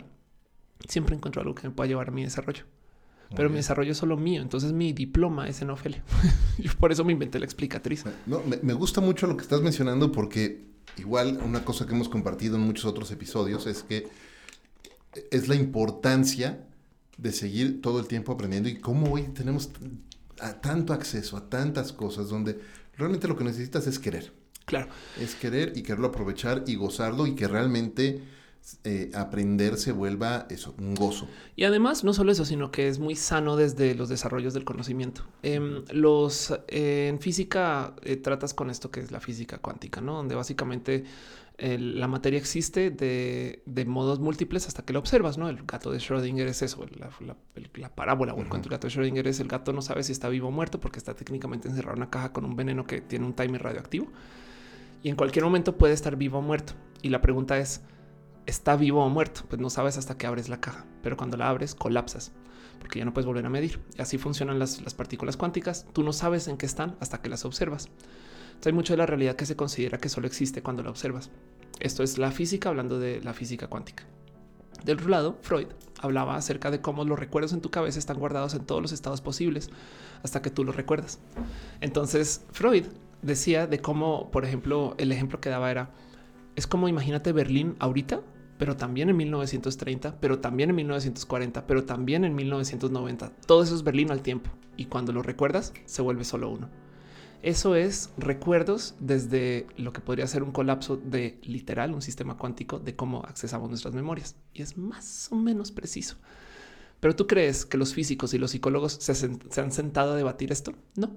siempre encuentro algo que me pueda llevar a mi desarrollo. Pero mi desarrollo es solo mío. Entonces mi diploma es en Ofelia. Yo por eso me inventé la explicatriz. No, me, me gusta mucho lo que estás mencionando porque igual una cosa que hemos compartido en muchos otros episodios es que es la importancia de seguir todo el tiempo aprendiendo y cómo hoy tenemos a tanto acceso a tantas cosas donde realmente lo que necesitas es querer. Claro. Es querer y quererlo aprovechar y gozarlo y que realmente eh, aprender se vuelva eso, un gozo. Y además, no solo eso, sino que es muy sano desde los desarrollos del conocimiento. Em, los eh, en física eh, tratas con esto que es la física cuántica, ¿no? Donde básicamente la materia existe de, modos múltiples hasta que lo observas, ¿no? El gato de Schrödinger es eso, la, parábola o el cuento del gato de Schrödinger es el gato no sabe si está vivo o muerto porque está técnicamente encerrado en una caja con un veneno que tiene un timer radioactivo y en cualquier momento puede estar vivo o muerto. Y la pregunta es, ¿está vivo o muerto? Pues no sabes hasta que abres la caja, pero cuando la abres colapsas porque ya no puedes volver a medir. Y así funcionan las, las partículas cuánticas. Tú no sabes en qué están hasta que las observas hay mucho de la realidad que se considera que solo existe cuando la observas. Esto es la física hablando de la física cuántica. Del otro lado, Freud hablaba acerca de cómo los recuerdos en tu cabeza están guardados en todos los estados posibles hasta que tú los recuerdas. Entonces, Freud decía de cómo, por ejemplo, el ejemplo que daba era, es como imagínate Berlín ahorita, pero también en 1930, pero también en 1940, pero también en 1990. Todo eso es Berlín al tiempo. Y cuando lo recuerdas, se vuelve solo uno. Eso es recuerdos desde lo que podría ser un colapso de literal, un sistema cuántico de cómo accesamos nuestras memorias. Y es más o menos preciso. Pero tú crees que los físicos y los psicólogos se, han sentado a debatir esto? No.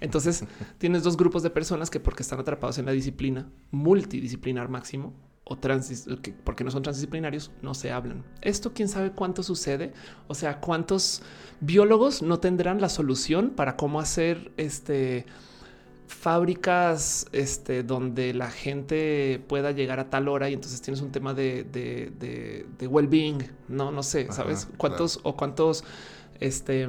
Entonces tienes dos grupos de personas que porque están atrapados en la disciplina multidisciplinar máximo o transis, porque no son transdisciplinarios, no se hablan. Esto quién sabe cuánto sucede. O sea, cuántos biólogos no tendrán la solución para cómo hacer este fábricas este, donde la gente pueda llegar a tal hora y entonces tienes un tema de, de, well-being, no, no sé, ¿sabes? ¿Cuántos o cuántos este,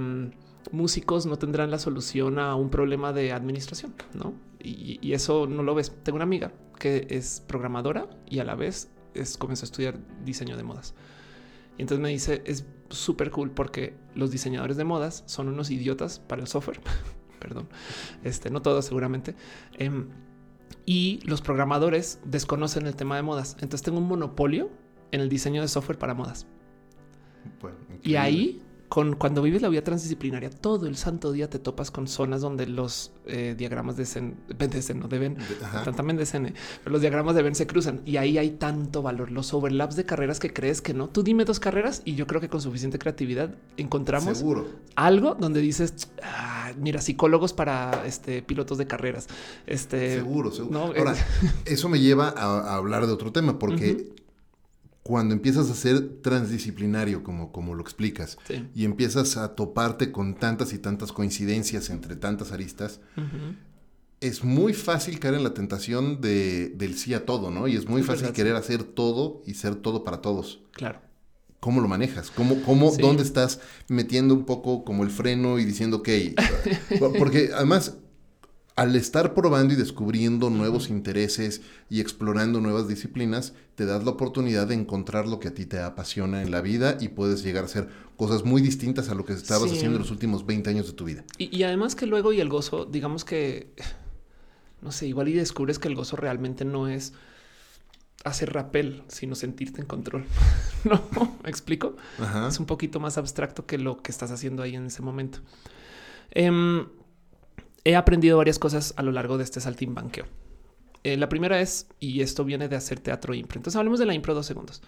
músicos no tendrán la solución a un problema de administración? ¿no? Y, eso no lo ves. Tengo una amiga que es programadora y a la vez es, comenzó a estudiar diseño de modas. Y entonces me dice, es súper cool porque los diseñadores de modas son unos idiotas para el software. perdón, este, no todos seguramente. Em, y los programadores desconocen el tema de modas. Entonces tengo un monopolio en el diseño de software para modas. y ahí con cuando vives la vida transdisciplinaria, todo el santo día te topas con zonas donde los eh, diagramas de Zen, no deben, también de Zen, pero los diagramas de Venn se cruzan y ahí hay tanto valor. Los overlaps de carreras que crees que no. Tú dime dos carreras y yo creo que con suficiente creatividad encontramos algo donde dices, ah, mira, psicólogos para este, pilotos de carreras. Este, seguro, seguro. Ahora, eso me lleva a, hablar de otro tema porque cuando empiezas a ser transdisciplinario, como, como lo explicas, y empiezas a toparte con tantas y tantas coincidencias entre tantas aristas, es muy fácil caer en la tentación de, del sí a todo, ¿no? Y es muy fácil querer hacer todo y ser todo para todos. Claro. ¿Cómo lo manejas? ¿Cómo, cómo dónde estás metiendo un poco como el freno y diciendo, ok, porque además al estar probando y descubriendo nuevos intereses y explorando nuevas disciplinas, te das la oportunidad de encontrar lo que a ti te apasiona en la vida y puedes llegar a hacer cosas muy distintas a lo que estabas haciendo en los últimos 20 años de tu vida. Y, además que luego y el gozo, digamos que, no sé, igual y descubres que el gozo realmente no es hacer rappel, sino sentirte en control. no, ¿me explico? Es un poquito más abstracto que lo que estás haciendo ahí en ese momento. Em, he aprendido varias cosas a lo largo de este saltimbanqueo. Eh, la primera es, y esto viene de hacer teatro impro. Entonces hablemos de la impro dos segundos.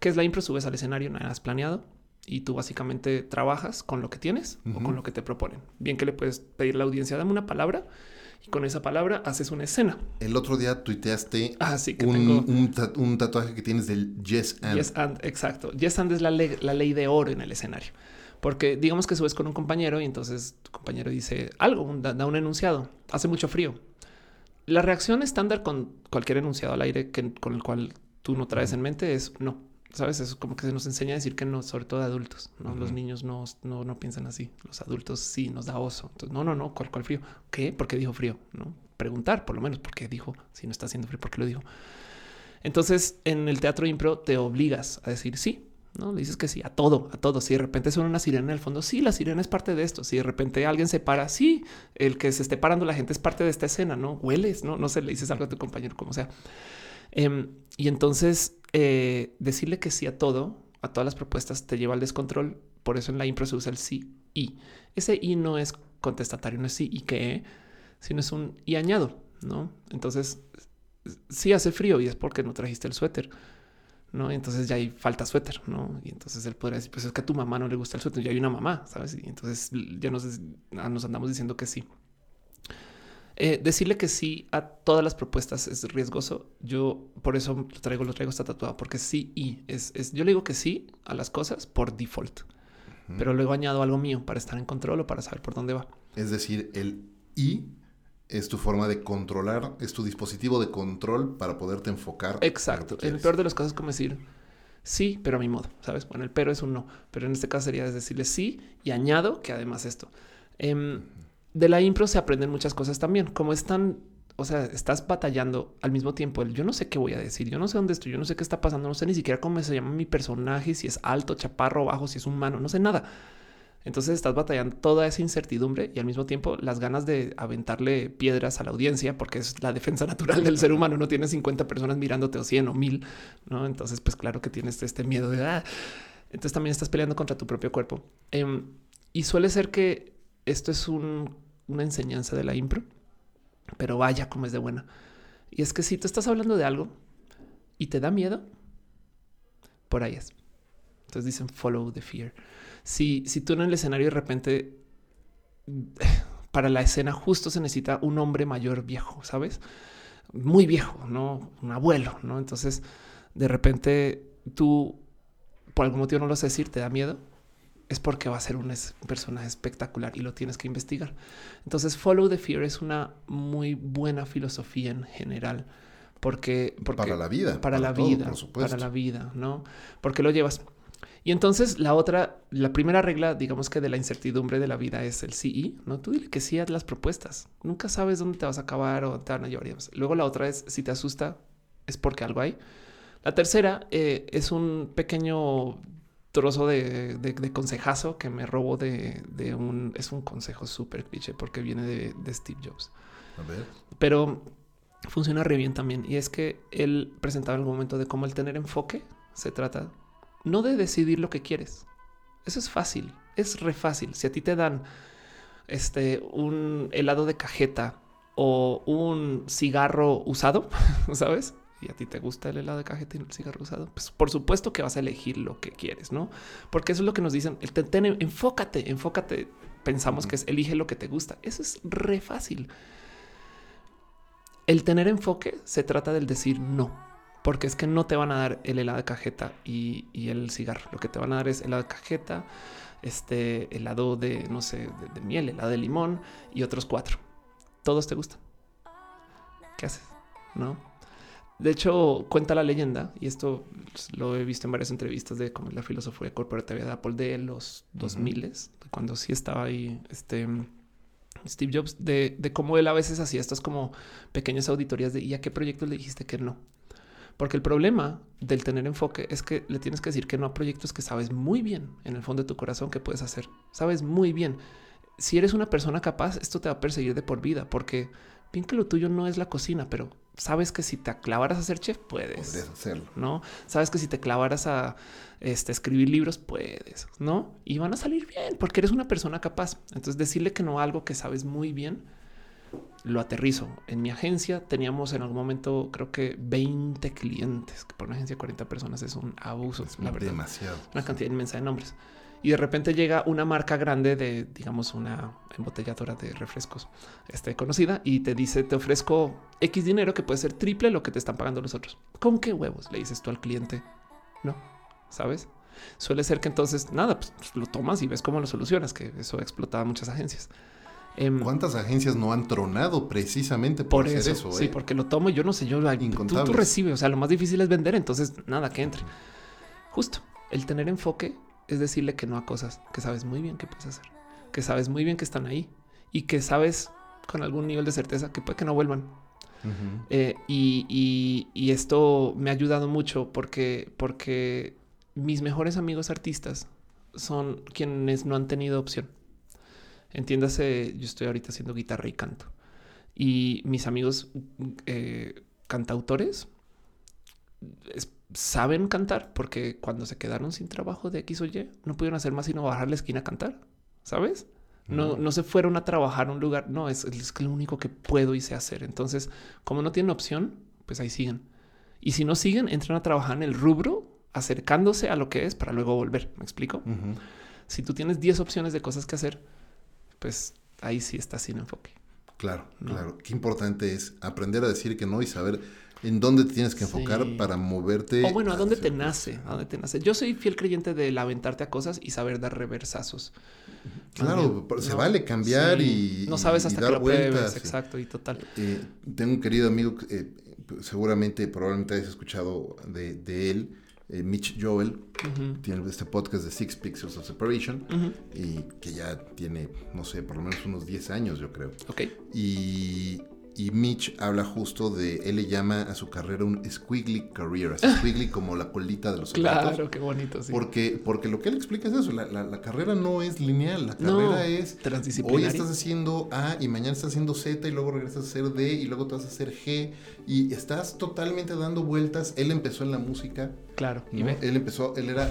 ¿Qué es la impro? Subes al escenario, nada has planeado y tú básicamente trabajas con lo que tienes o con lo que te proponen. Bien que le puedes pedir a la audiencia, dame una palabra y con esa palabra haces una escena. El otro día tuiteaste ah, que un, un, tatuaje que tienes del Yes and. Yes and, exacto. Yes and es la, la ley de oro en el escenario. Porque digamos que subes con un compañero y entonces tu compañero dice algo, da, un enunciado, hace mucho frío. La reacción estándar con cualquier enunciado al aire que, con el cual tú no traes en mente es no. Sabes, es como que se nos enseña a decir que no, sobre todo de adultos. ¿no? Los niños no, no, no, piensan así. Los adultos sí nos da oso. Entonces, no, no, no, ¿cuál, cuál frío? ¿Qué? ¿Por qué dijo frío? No preguntar, por lo menos, por qué dijo si no está haciendo frío, por qué lo dijo. Entonces, en el teatro impro te obligas a decir sí, no le dices que sí a todo, a todo. Si de repente suena una sirena en el fondo, sí, la sirena es parte de esto. Si de repente alguien se para, sí, el que se esté parando la gente es parte de esta escena. No hueles, no, no se le dices algo a tu compañero, como sea. Em, y entonces eh, decirle que sí a todo, a todas las propuestas, te lleva al descontrol. Por eso en la impro se usa el sí y ese y no es contestatario, no es sí y que, sino es un y añado, no? Entonces, sí hace frío y es porque no trajiste el suéter no? Entonces ya hay falta suéter, no? Y entonces él podría decir, pues es que a tu mamá no le gusta el suéter, ya hay una mamá, sabes? Y entonces ya nos, nos andamos diciendo que sí. Eh, decirle que sí a todas las propuestas es riesgoso. Yo por eso lo traigo, lo traigo está tatuado, porque sí y es, es, yo le digo que sí a las cosas por default, pero luego añado algo mío para estar en control o para saber por dónde va. Es decir, el y es tu forma de controlar, es tu dispositivo de control para poderte enfocar. Exacto. En el peor de los casos, como decir sí, pero a mi modo, sabes? Bueno, el pero es un no, pero en este caso sería decirle sí y añado que además esto. Eh, de la impro se aprenden muchas cosas también, como están, o sea, estás batallando al mismo tiempo. El yo no sé qué voy a decir, yo no sé dónde estoy, yo no sé qué está pasando, no sé ni siquiera cómo se llama mi personaje, si es alto, chaparro, bajo, si es humano, no sé nada. Entonces estás batallando toda esa incertidumbre y al mismo tiempo las ganas de aventarle piedras a la audiencia, porque es la defensa natural del ser humano. No tienes 50 personas mirándote o 100 o 1000, no? Entonces, pues claro que tienes este miedo de ah". entonces también estás peleando contra tu propio cuerpo. Em, y suele ser que esto es una enseñanza de la impro, pero vaya como es de buena. Y es que si tú estás hablando de algo y te da miedo, por ahí es. Entonces dicen follow the fear. Si, si tú en el escenario de repente para la escena justo se necesita un hombre mayor viejo, sabes? Muy viejo, no un abuelo, no? Entonces de repente tú por algún motivo no lo sé decir, te da miedo es porque va a ser un personaje espectacular y lo tienes que investigar. Entonces, Follow the Fear es una muy buena filosofía en general. Porque, para la vida, para, la vida, por supuesto. para la vida, no? Porque lo llevas. Y entonces la otra, la primera regla, digamos que de la incertidumbre de la vida es el sí no. Tú dile que sí a las propuestas. Nunca sabes dónde te vas a acabar o te van a llevar. Luego la otra es si te asusta es porque algo hay. La tercera eh, es un pequeño trozo de, de, consejazo que me robo de, de, un, es un consejo súper cliché porque viene de, Steve Jobs. A ver. Pero funciona re bien también. Y es que él presentaba en algún momento de cómo el tener enfoque se trata no de decidir lo que quieres. Eso es fácil, es re fácil. Si a ti te dan este un helado de cajeta o un cigarro usado, ¿sabes? y a ti te gusta el helado de cajeta y el cigarro usado, pues por supuesto que vas a elegir lo que quieres, ¿no? Porque eso es lo que nos dicen, el ten, enfócate, enfócate. Pensamos que es elige lo que te gusta. Eso es re fácil. El tener enfoque se trata del decir no, porque es que no te van a dar el helado de cajeta y, el cigarro. Lo que te van a dar es helado de cajeta, este helado de, no sé, de, de miel, helado de limón y otros cuatro. Todos te gustan. ¿Qué haces? No, de hecho, cuenta la leyenda, y esto lo he visto en varias entrevistas de como la filosofía corporativa de Apple de los 2000, cuando sí estaba ahí este Steve Jobs, de, cómo él a veces hacía estas como pequeñas auditorías de ¿y a qué proyectos le dijiste que no? Porque el problema del tener enfoque es que le tienes que decir que no a proyectos que sabes muy bien en el fondo de tu corazón que puedes hacer. Sabes muy bien. Si eres una persona capaz, esto te va a perseguir de por vida, porque bien que lo tuyo no es la cocina, pero sabes que si te clavaras a ser chef, puedes. hacerlo. ¿No? Sabes que si te clavaras a este, escribir libros, puedes, ¿no? Y van a salir bien porque eres una persona capaz. Entonces, decirle que no a algo que sabes muy bien, lo aterrizo. En mi agencia teníamos en algún momento, creo que 20 clientes, que por una agencia de 40 personas es un abuso. Es la verdad. Demasiado. Una cantidad inmensa de nombres y de repente llega una marca grande de, digamos, una embotelladora de refrescos este, conocida y te dice, te ofrezco X dinero que puede ser triple lo que te están pagando los otros. ¿Con qué huevos? Le dices tú al cliente. No, ¿sabes? Suele ser que entonces, nada, pues, lo tomas y ves cómo lo solucionas, que eso explotaba muchas agencias. Em, ¿Cuántas agencias no han tronado precisamente por, hacer eso? Sí, eh? porque lo tomo y yo no sé, yo tú, tú recibes, o sea, lo más difícil es vender, entonces nada que entre. Justo el tener enfoque es decirle que no a cosas que sabes muy bien que puedes hacer, que sabes muy bien que están ahí y que sabes con algún nivel de certeza que puede que no vuelvan. Eh, y, esto me ha ayudado mucho porque, porque mis mejores amigos artistas son quienes no han tenido opción. Entiéndase, yo estoy ahorita haciendo guitarra y canto. Y mis amigos eh, cantautores saben cantar porque cuando se quedaron sin trabajo de X o Y, no pudieron hacer más sino bajar la esquina a cantar, ¿sabes? No, no se fueron a trabajar a un lugar, no, es, es lo único que puedo y sé hacer. Entonces, como no tienen opción, pues ahí siguen. Y si no siguen, entran a trabajar en el rubro, acercándose a lo que es para luego volver. ¿Me explico? Si tú tienes 10 opciones de cosas que hacer, pues ahí sí estás sin enfoque. Claro, No. claro. Qué importante es aprender a decir que no y saber en dónde te tienes que enfocar Sí. para moverte. O bueno, ¿a dónde te nace? ¿A dónde te nace? Yo soy fiel creyente del aventarte a cosas y saber dar reversazos. Claro, También, se ¿no? vale cambiar Sí. y. No sabes hasta dar que lo pruebes. vueltas. Exacto, y total. Eh, tengo un querido amigo, eh, seguramente, probablemente hayas escuchado de, de él, eh, Mitch Joel, tiene este podcast de Six Pixels of Separation y que ya tiene, no sé, por lo menos unos 10 años, yo creo. Ok. Y, y Mitch habla justo de, él le llama a su carrera un squiggly career, así squiggly como la colita de los zapatos. Claro, qué bonito. Sí. Porque, porque lo que él explica es eso, la, la- la carrera no es lineal, la No, carrera es hoy transdisciplinaria. estás haciendo A y mañana estás haciendo Z y luego regresas a hacer D y luego te vas a hacer G y estás totalmente dando vueltas. Él empezó en la música, Claro. Y él empezó, él era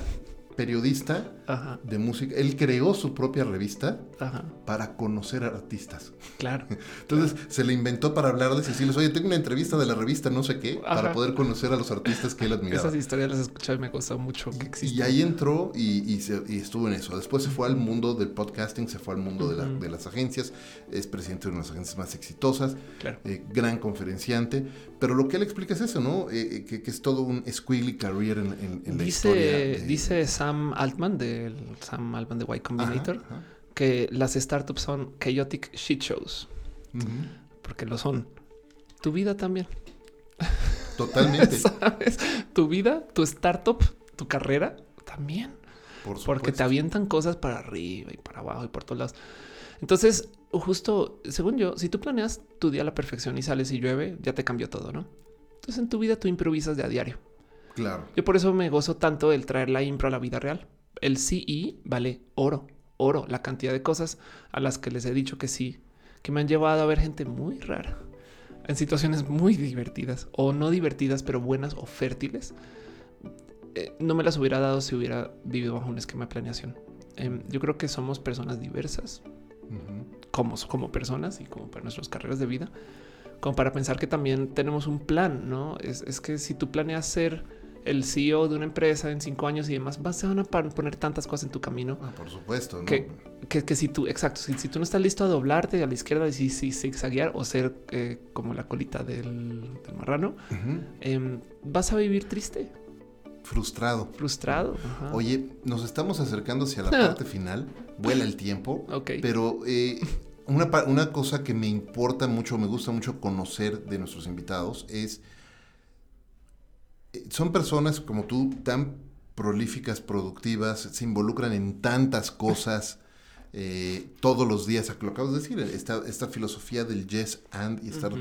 periodista Ajá, de música, él creó su propia revista ajá. para conocer artistas. Claro. Entonces se le inventó para hablarles y decirles, oye, tengo una entrevista de la revista no sé qué, para Ajá. poder conocer a los artistas que él admiraba. Esas historias las he escuchado y me costó mucho que Y existan. ahí entró y, y se- y estuvo en eso. Después se fue al mundo del podcasting, se fue al mundo de, la- de las agencias, es presidente de una de las agencias más exitosas, Claro. eh, gran conferenciante. Pero lo que él explica es eso, ¿no? Eh, eh, que, que es todo un squiggly career en, en- en la historia. Dice, de- dice Sam Altman, del Sam Altman de Y Combinator, ajá. que las startups son chaotic shit shows, porque lo son. Tu vida también. Totalmente. ¿Sabes? Tu vida, tu startup, tu carrera también. por Porque te avientan cosas para arriba y para abajo y por todos lados. Entonces, justo, según yo, si tú planeas tu día a la perfección y sales y llueve, ya te cambió todo, ¿no? Entonces en tu vida tú improvisas de a diario. Claro. Yo por eso me gozo tanto el traer la impro a la vida real. El sí y vale oro, oro, la cantidad de cosas a las que les he dicho que sí, que me han llevado a ver gente muy rara, en situaciones muy divertidas o no divertidas, pero buenas o fértiles. Eh, no me las hubiera dado si hubiera vivido bajo un esquema de planeación. Em, yo creo que somos personas diversas, como, como personas y como para nuestras carreras de vida, como para pensar que también tenemos un plan, ¿no? Es, es que si tú planeas ser el CEO de una empresa en cinco años y demás, vas, se van a poner tantas cosas en tu camino Ah, por supuesto, ¿no? que, que, que si tú, exacto, si, si tú no estás listo a doblarte a la izquierda y si, si zigzaguear o ser eh, como la colita del, del marrano, em, vas a vivir triste, Frustrado. frustrado. ajá. Oye, nos estamos acercando hacia la Ah. parte final. Vuela el tiempo. ok. Pero eh, una, una cosa que me importa mucho, me gusta mucho conocer de nuestros invitados es, son personas como tú tan prolíficas, productivas, se involucran en tantas cosas eh, todos los días, lo acabas de decir, esta, esta filosofía del yes and y estar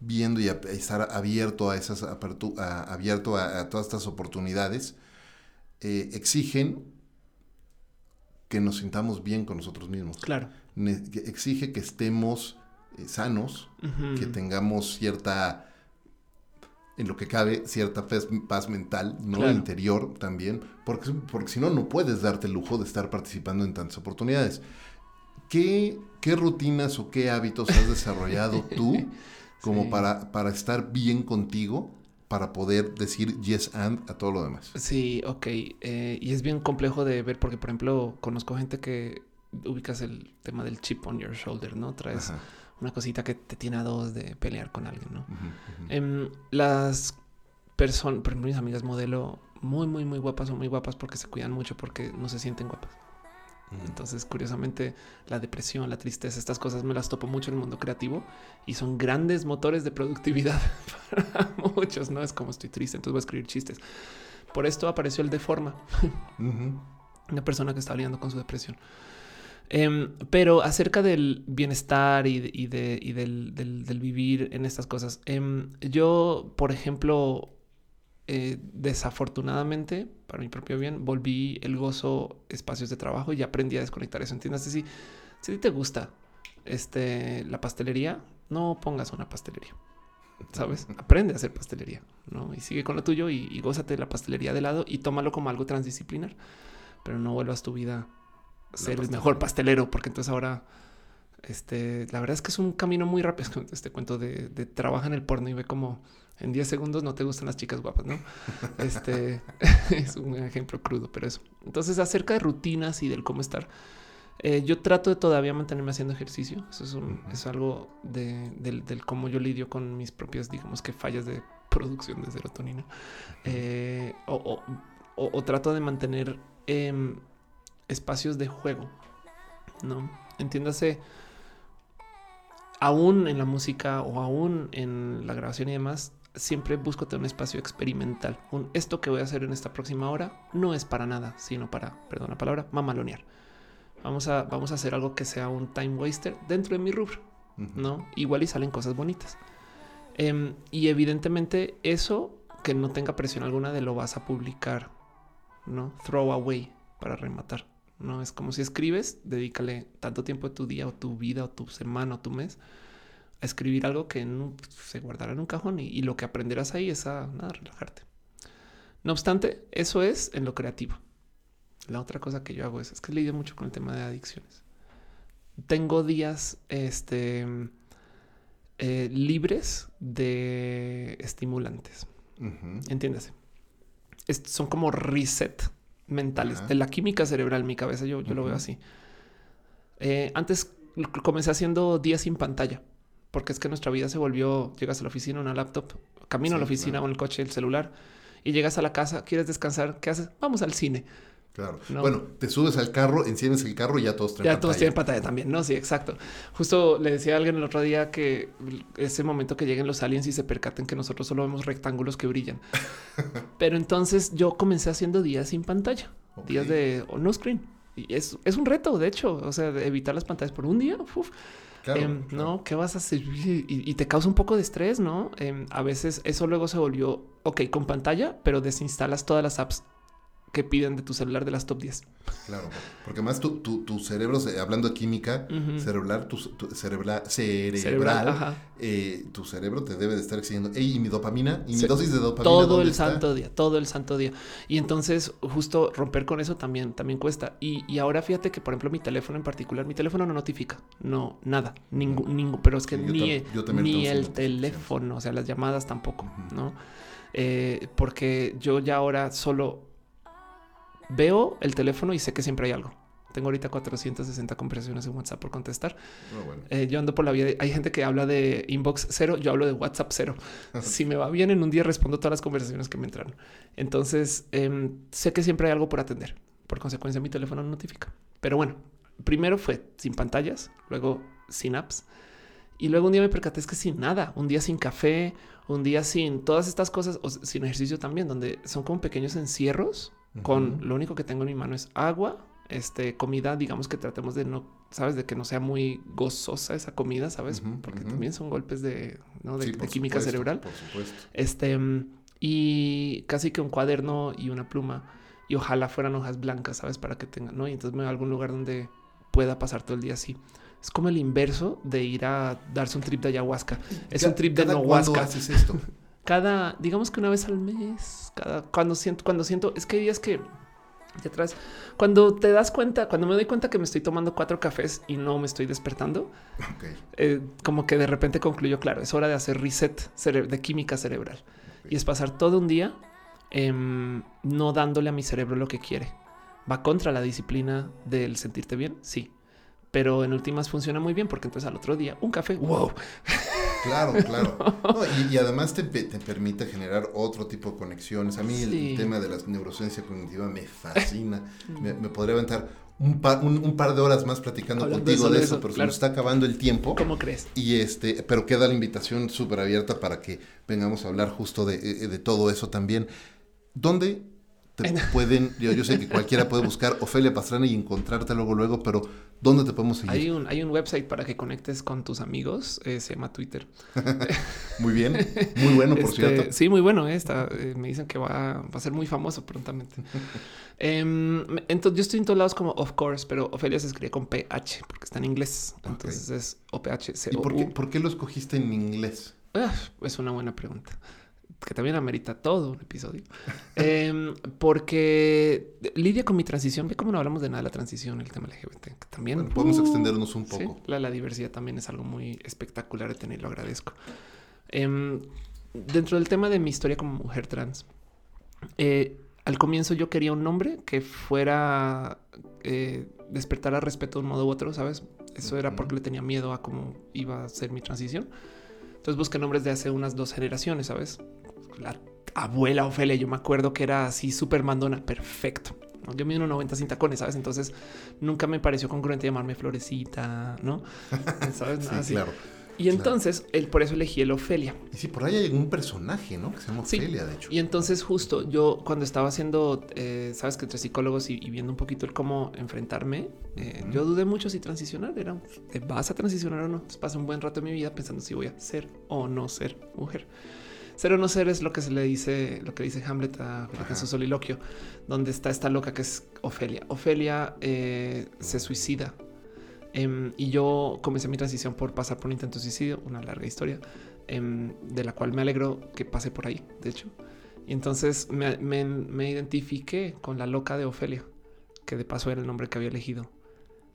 viendo y a- estar abierto a esas a- abierto a, a todas estas oportunidades, eh, exigen que nos sintamos bien con nosotros mismos. Claro. ne- exige que estemos eh, sanos, que tengamos cierta, en lo que cabe, cierta paz, paz mental, ¿no? Claro. Interior también, porque, porque si no, no puedes darte el lujo de estar participando en tantas oportunidades. ¿Qué, qué rutinas o qué hábitos has desarrollado tú como Sí. para, para estar bien contigo, para poder decir yes and a todo lo demás? Sí, ok. eh, y es bien complejo de ver porque, por ejemplo, conozco gente que ubicas el tema del chip on your shoulder, ¿no? Traes Ajá. Una cosita que te tiene a dos de pelear con alguien, ¿no? Ujú, ujú. Em, las personas, por ejemplo, mis amigas modelo, muy, muy, muy guapas, son muy guapas porque se cuidan mucho porque no se sienten guapas. Entonces, curiosamente, la depresión, la tristeza, estas cosas me las topo mucho en el mundo creativo y son grandes motores de productividad para muchos, ¿no? Es como estoy triste, entonces voy a escribir chistes. Por esto apareció el Deforma, Ujú. una persona que está lidiando con su depresión. Em, pero acerca del bienestar y, de- de- del, vivir en estas cosas, em, yo, por ejemplo, eh, desafortunadamente, para mi propio bien, volví el gozo espacios de trabajo y aprendí a desconectar eso. ¿Entiendes? Si, si te gusta este, la pastelería, no pongas una pastelería. ¿Sabes? Aprende a hacer pastelería, ¿no? Y sigue con lo tuyo y, y gózate la pastelería de lado y tómalo como algo transdisciplinar, pero no vuelvas tu vida ser el mejor pastelero, porque entonces ahora Este, la verdad es que es un camino muy rápido. Este cuento de, de trabaja en el porno y ve como en 10 segundos no te gustan las chicas guapas, ¿no? Este es un ejemplo crudo, pero eso. Entonces, acerca de rutinas y del cómo estar, eh, yo trato de todavía mantenerme haciendo ejercicio. Eso es, un, es algo de, del, del, cómo yo lidio con mis propias, digamos que fallas de producción de serotonina. Eh, o, o, o, o, trato de mantener eh, espacios de juego, ¿no? Entiéndase, aún en la música o aún en la grabación y demás, siempre busco tener un espacio experimental. Un, esto que voy a hacer en esta próxima hora no es para nada, sino para, perdón la palabra, mamalonear. Vamos a, vamos a hacer algo que sea un time waster dentro de mi rubro, uh -huh. ¿no? Igual y salen cosas bonitas. Eh, y evidentemente eso que no tenga presión alguna de lo vas a publicar, ¿no? Throw away para rematar. No es como si escribes, dedícale tanto tiempo de tu día o tu vida o tu semana o tu mes a escribir algo que no, se guardará en un cajón y, y, lo que aprenderás ahí es a nada, relajarte. No obstante, eso es en lo creativo. La otra cosa que yo hago es, es que lidio mucho con el tema de adicciones. Tengo días este, eh, libres de estimulantes. Uh -huh. Entiéndase. Son como reset mentales de la química cerebral mi cabeza. Yo, yo uh -huh. lo veo así. Eh, antes comencé haciendo días sin pantalla porque es que nuestra vida se volvió, llegas a la oficina, una laptop, camino sí, a la oficina claro. el coche, el celular y llegas a la casa, quieres descansar, ¿qué haces? Vamos al cine. Claro. No. Bueno, te subes al carro, enciendes el carro y ya todos tienen ya pantalla. todos tienen pantalla también, ¿no? Sí, exacto. Justo le decía a alguien el otro día que ese momento que lleguen los aliens y se percaten que nosotros solo vemos rectángulos que brillan. Pero entonces yo comencé haciendo días sin pantalla, okay. días de no screen. Y es, es un reto, de hecho, o sea, evitar las pantallas por un día. Uf. Claro, eh, claro. No, ¿qué vas a hacer? Y, y, te causa un poco de estrés, ¿no? Eh, a veces eso luego se volvió, ok, con pantalla, pero desinstalas todas las apps que piden de tu celular de las top 10. Claro, porque más tu, tu, tu cerebro, hablando de química uh -huh. cerebral, tu, tu cerebral, cerebral, cerebral eh, tu cerebro te debe de estar exigiendo, hey, y mi dopamina, y mi dosis de dopamina. Todo el está? santo día, todo el santo día. Y entonces justo romper con eso también, también cuesta. Y, y, ahora fíjate que, por ejemplo, mi teléfono en particular, mi teléfono no notifica, no, nada, ningún, ningún pero es que sí, ni, yo yo ni el teléfono, o sea, las llamadas tampoco, uh -huh. ¿no? Eh, porque yo ya ahora solo veo el teléfono y sé que siempre hay algo. Tengo ahorita 460 conversaciones en WhatsApp por contestar. Oh, bueno. eh, yo ando por la vida. Hay gente que habla de inbox cero. Yo hablo de WhatsApp cero. si me va bien en un día, respondo todas las conversaciones que me entraron. Entonces eh, sé que siempre hay algo por atender. Por consecuencia, mi teléfono no notifica. Pero bueno, primero fue sin pantallas, luego sin apps. Y luego un día me percaté es que sin nada, un día sin café, un día sin todas estas cosas, o sin ejercicio también, donde son como pequeños encierros con uh -huh. lo único que tengo en mi mano es agua, este comida, digamos que tratemos de no, sabes, de que no sea muy gozosa esa comida, sabes, uh -huh, porque uh -huh. también son golpes de, ¿no? de, sí, de química supuesto, cerebral. Por supuesto. Este y casi que un cuaderno y una pluma y ojalá fueran hojas blancas, sabes, para que tengan, no? Y entonces me voy a algún lugar donde pueda pasar todo el día así. Es como el inverso de ir a darse un trip de ayahuasca. Es un trip de no huasca. haces esto? cada, digamos que una vez al mes, cada cuando siento, cuando siento, es que hay días que detrás, cuando te das cuenta, cuando me doy cuenta que me estoy tomando cuatro cafés y no me estoy despertando, okay. eh, como que de repente concluyo, claro, es hora de hacer reset de química cerebral okay. y es pasar todo un día eh, no dándole a mi cerebro lo que quiere. Va contra la disciplina del sentirte bien, sí, pero en últimas funciona muy bien porque entonces al otro día un café, wow. Claro, claro. No, y, y, además te, te, permite generar otro tipo de conexiones. A mí sí. el, tema de la neurociencia cognitiva me fascina. me, me, podría aventar un par, un, un par, de horas más platicando Hablando contigo de eso, de eso pero claro. se nos está acabando el tiempo. ¿Cómo crees? Y este, pero queda la invitación súper abierta para que vengamos a hablar justo de, eh, de todo eso también. ¿Dónde te pueden, yo, yo, sé que cualquiera puede buscar Ofelia Pastrana y encontrarte luego, luego, pero ¿dónde te podemos seguir? Hay un, hay un website para que conectes con tus amigos, eh, se llama Twitter. muy bien, muy bueno, por este, cierto. Sí, muy bueno, eh, está, eh, me dicen que va, va, a ser muy famoso prontamente. um, entonces, yo estoy en todos lados como Of Course, pero Ofelia se escribe con PH porque está en inglés. Entonces okay. es OPH. ¿Y por qué, por qué lo escogiste en inglés? Uh, es una buena pregunta. Que también amerita todo un episodio, em, porque lidia con mi transición. Ve cómo no hablamos de nada de la transición, el tema LGBT. también podemos uh, extendernos un poco. la, la, diversidad también es algo muy espectacular de tener, lo agradezco. Em, dentro del tema de mi historia como mujer trans, eh, al comienzo yo quería un nombre que fuera eh, despertar a respeto de un modo u otro, ¿sabes? Eso era porque le tenía miedo a cómo iba a ser mi transición. Entonces busqué nombres de hace unas dos generaciones, ¿sabes? La abuela Ofelia, yo me acuerdo que era así súper mandona, perfecto. Yo mido 90 sin tacones, ¿sabes? Entonces nunca me pareció congruente llamarme Florecita, ¿no? ¿Sabes? sí, claro. Y entonces, él por eso elegí el Ofelia. Y sí, por ahí hay un personaje, ¿no? Que se llama Ofelia, de hecho. Y entonces, justo yo cuando estaba haciendo, eh, sabes que entre psicólogos y, viendo un poquito el cómo enfrentarme, eh, yo dudé mucho si transicionar. Era, ¿te vas a transicionar o no? Entonces pasé un buen rato de mi vida pensando si voy a ser o no ser mujer. Ser o no ser es lo que se le dice, lo que dice Hamlet a, su soliloquio, donde está esta loca que es Ofelia. Ofelia eh, se suicida Em, y yo comencé mi transición por pasar por un intento de suicidio, una larga historia, em, de la cual me alegro que pase por ahí, de hecho. Y entonces me, identifiqué con la loca de Ofelia, que de paso era el nombre que había elegido,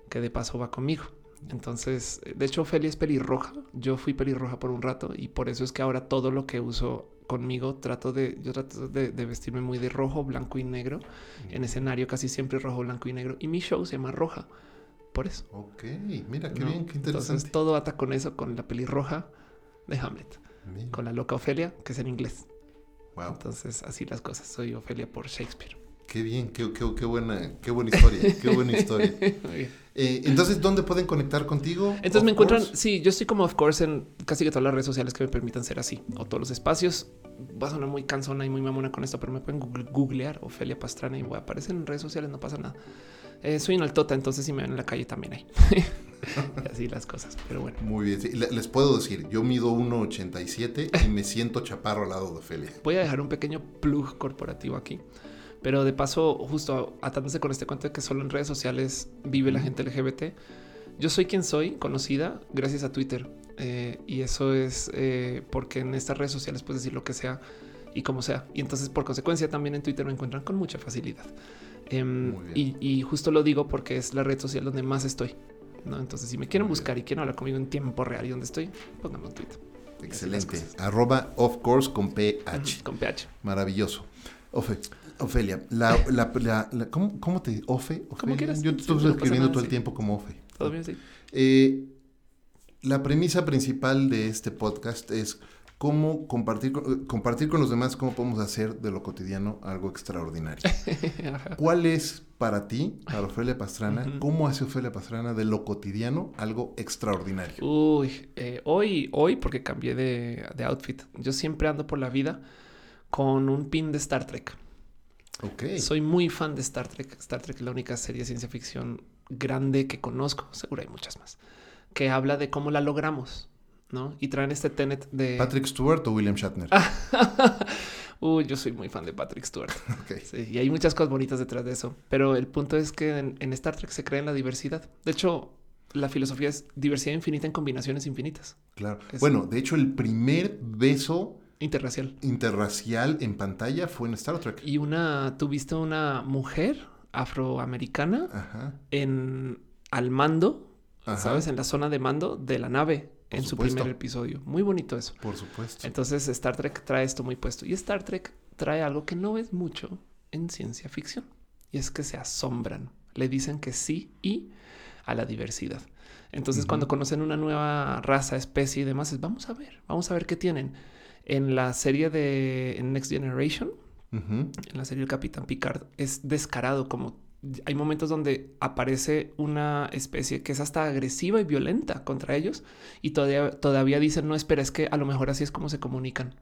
que de paso va conmigo. Entonces, de hecho, Ofelia es pelirroja. Yo fui pelirroja por un rato y por eso es que ahora todo lo que uso conmigo trato de, yo trato de, vestirme muy de rojo, blanco y negro. En escenario casi siempre rojo, blanco y negro. Y mi show se llama Roja por eso. Ok, mira qué bien, qué interesante. Entonces todo ata con eso, con la pelirroja de Hamlet, con la loca Ofelia, que es en inglés. Wow. Entonces así las cosas. Soy Ofelia por Shakespeare. Qué bien, qué, qué, buena, qué buena historia, qué buena historia. Eh, entonces, ¿dónde pueden conectar contigo? Entonces me encuentran, sí, yo estoy como of course en casi que todas las redes sociales que me permitan ser así, o todos los espacios. Va a sonar muy cansona y muy mamona con esto, pero me pueden googlear Ofelia Pastrana y voy a aparecer en redes sociales, no pasa nada. Eh, soy un altota, entonces si me ven en la calle también hay. así las cosas, pero bueno. Muy bien. les puedo decir, yo mido 1,87 y me siento chaparro al lado de Ophelia. Voy a dejar un pequeño plug corporativo aquí. Pero de paso, justo atándose con este cuento de que solo en redes sociales vive la gente LGBT. Yo soy quien soy, conocida gracias a Twitter. Eh, y eso es eh, porque en estas redes sociales puedes decir lo que sea y como sea. Y entonces, por consecuencia, también en Twitter me encuentran con mucha facilidad. Em, y, justo lo digo porque es la red social donde más estoy. ¿no? Entonces, si me quieren buscar y quieren hablar conmigo en tiempo real y donde estoy, pónganme un tweet. Excelente. Arroba of course con PH. con PH. Maravilloso. Ofe, Ofelia, la, la, ¿cómo, ¿cómo, te Ofe? ¿Cómo quieras? Yo estoy escribiendo todo el tiempo como Ofe. Todo bien, sí. Eh, la premisa principal de este podcast es cómo compartir, compartir con los demás cómo podemos hacer de lo cotidiano algo extraordinario. ¿Cuál es para ti, para Ofelia Pastrana, cómo hace Ofelia Pastrana de lo cotidiano algo extraordinario? Uy, eh, hoy, hoy, porque cambié de, de, outfit, yo siempre ando por la vida con un pin de Star Trek. Ok. Soy muy fan de Star Trek. Star Trek es la única serie de ciencia ficción grande que conozco, seguro hay muchas más, que habla de cómo la logramos ¿no? Y traen este Tenet de... ¿Patrick Stewart o William Shatner? Uy, yo soy muy fan de Patrick Stewart. y hay muchas cosas bonitas detrás de eso. Pero el punto es que en, Star Trek se crea en la diversidad. De hecho, la filosofía es diversidad infinita en combinaciones infinitas. Claro. bueno, de hecho, el primer beso interracial. Interracial en pantalla fue en Star Trek. Y una, tuviste una mujer afroamericana en al mando, sabes, en la zona de mando de la nave en su primer episodio. Muy bonito eso. Por supuesto. Entonces Star Trek trae esto muy puesto y Star Trek trae algo que no ves mucho en ciencia ficción y es que se asombran, le dicen que sí y a la diversidad. Entonces cuando conocen una nueva raza, especie y demás, es vamos a ver, vamos a ver qué tienen. En la serie de Next Generation, en la serie del Capitán Picard, es descarado como hay momentos donde aparece una especie que es hasta agresiva y violenta contra ellos y todavía, todavía dicen, no, espera, es que a lo mejor así es como se comunican.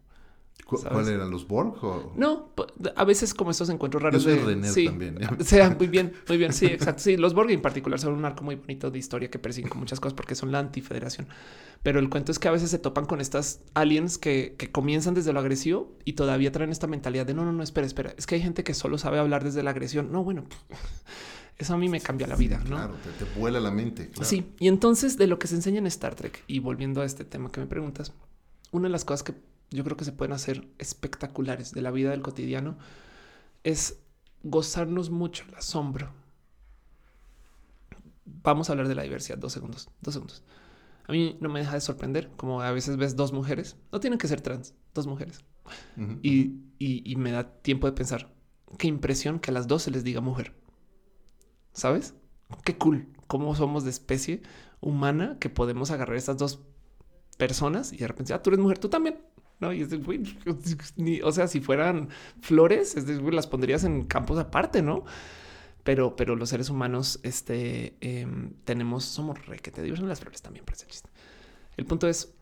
¿Cuál eran los Borg? No, a veces como estos encuentros raros. de, sí, también. sea, muy bien, muy bien. Sí, exacto. Sí, los Borg en particular son un arco muy bonito de historia que persiguen con muchas cosas porque son la antifederación. Pero el cuento es que a veces se topan con estas aliens que, comienzan desde lo agresivo y todavía traen esta mentalidad de no, no, no, espera, espera. Es que hay gente que solo sabe hablar desde la agresión. No, bueno, eso a mí me cambia la vida, ¿no? Claro, te, vuela la mente. Sí, y entonces de lo que se enseña en Star Trek y volviendo a este tema que me preguntas, una de las cosas que yo creo que se pueden hacer espectaculares de la vida del cotidiano es gozarnos mucho el asombro. Vamos a hablar de la diversidad. Dos segundos, dos segundos. A mí no me deja de sorprender como a veces ves dos mujeres, no tienen que ser trans, dos mujeres. y, y, me da tiempo de pensar qué impresión que a las dos se les diga mujer. ¿Sabes? Qué cool. Cómo somos de especie humana que podemos agarrar estas dos personas y de repente, ah, tú eres mujer, tú también. No, y es de, o sea, si fueran flores, es de, las pondrías en campos aparte, no? Pero, pero los seres humanos, este, em, tenemos, somos re que te las flores también, por ese chiste. El punto es,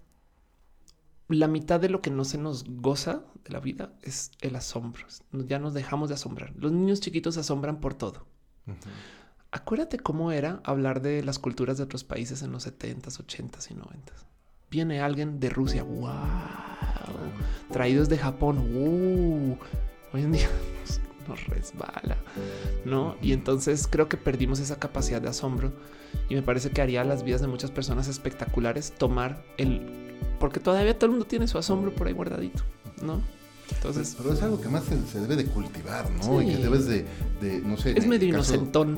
la mitad de lo que no se nos goza de la vida es el asombro. Ya nos dejamos de asombrar. Los niños chiquitos se asombran por todo. Acuérdate cómo era hablar de las culturas de otros países en los 70s, 80s y 90s. Viene alguien de Rusia. ¡Wow! Traídos de Japón. ¡Uh! Hoy en día nos resbala, ¿no? Y entonces creo que perdimos esa capacidad de asombro y me parece que haría las vidas de muchas personas espectaculares tomar el porque todavía todo el mundo tiene su asombro por ahí guardadito, ¿no? Entonces, pero es algo que más se, debe de cultivar, ¿no? Y que debes de, no sé. Es medio inocentón.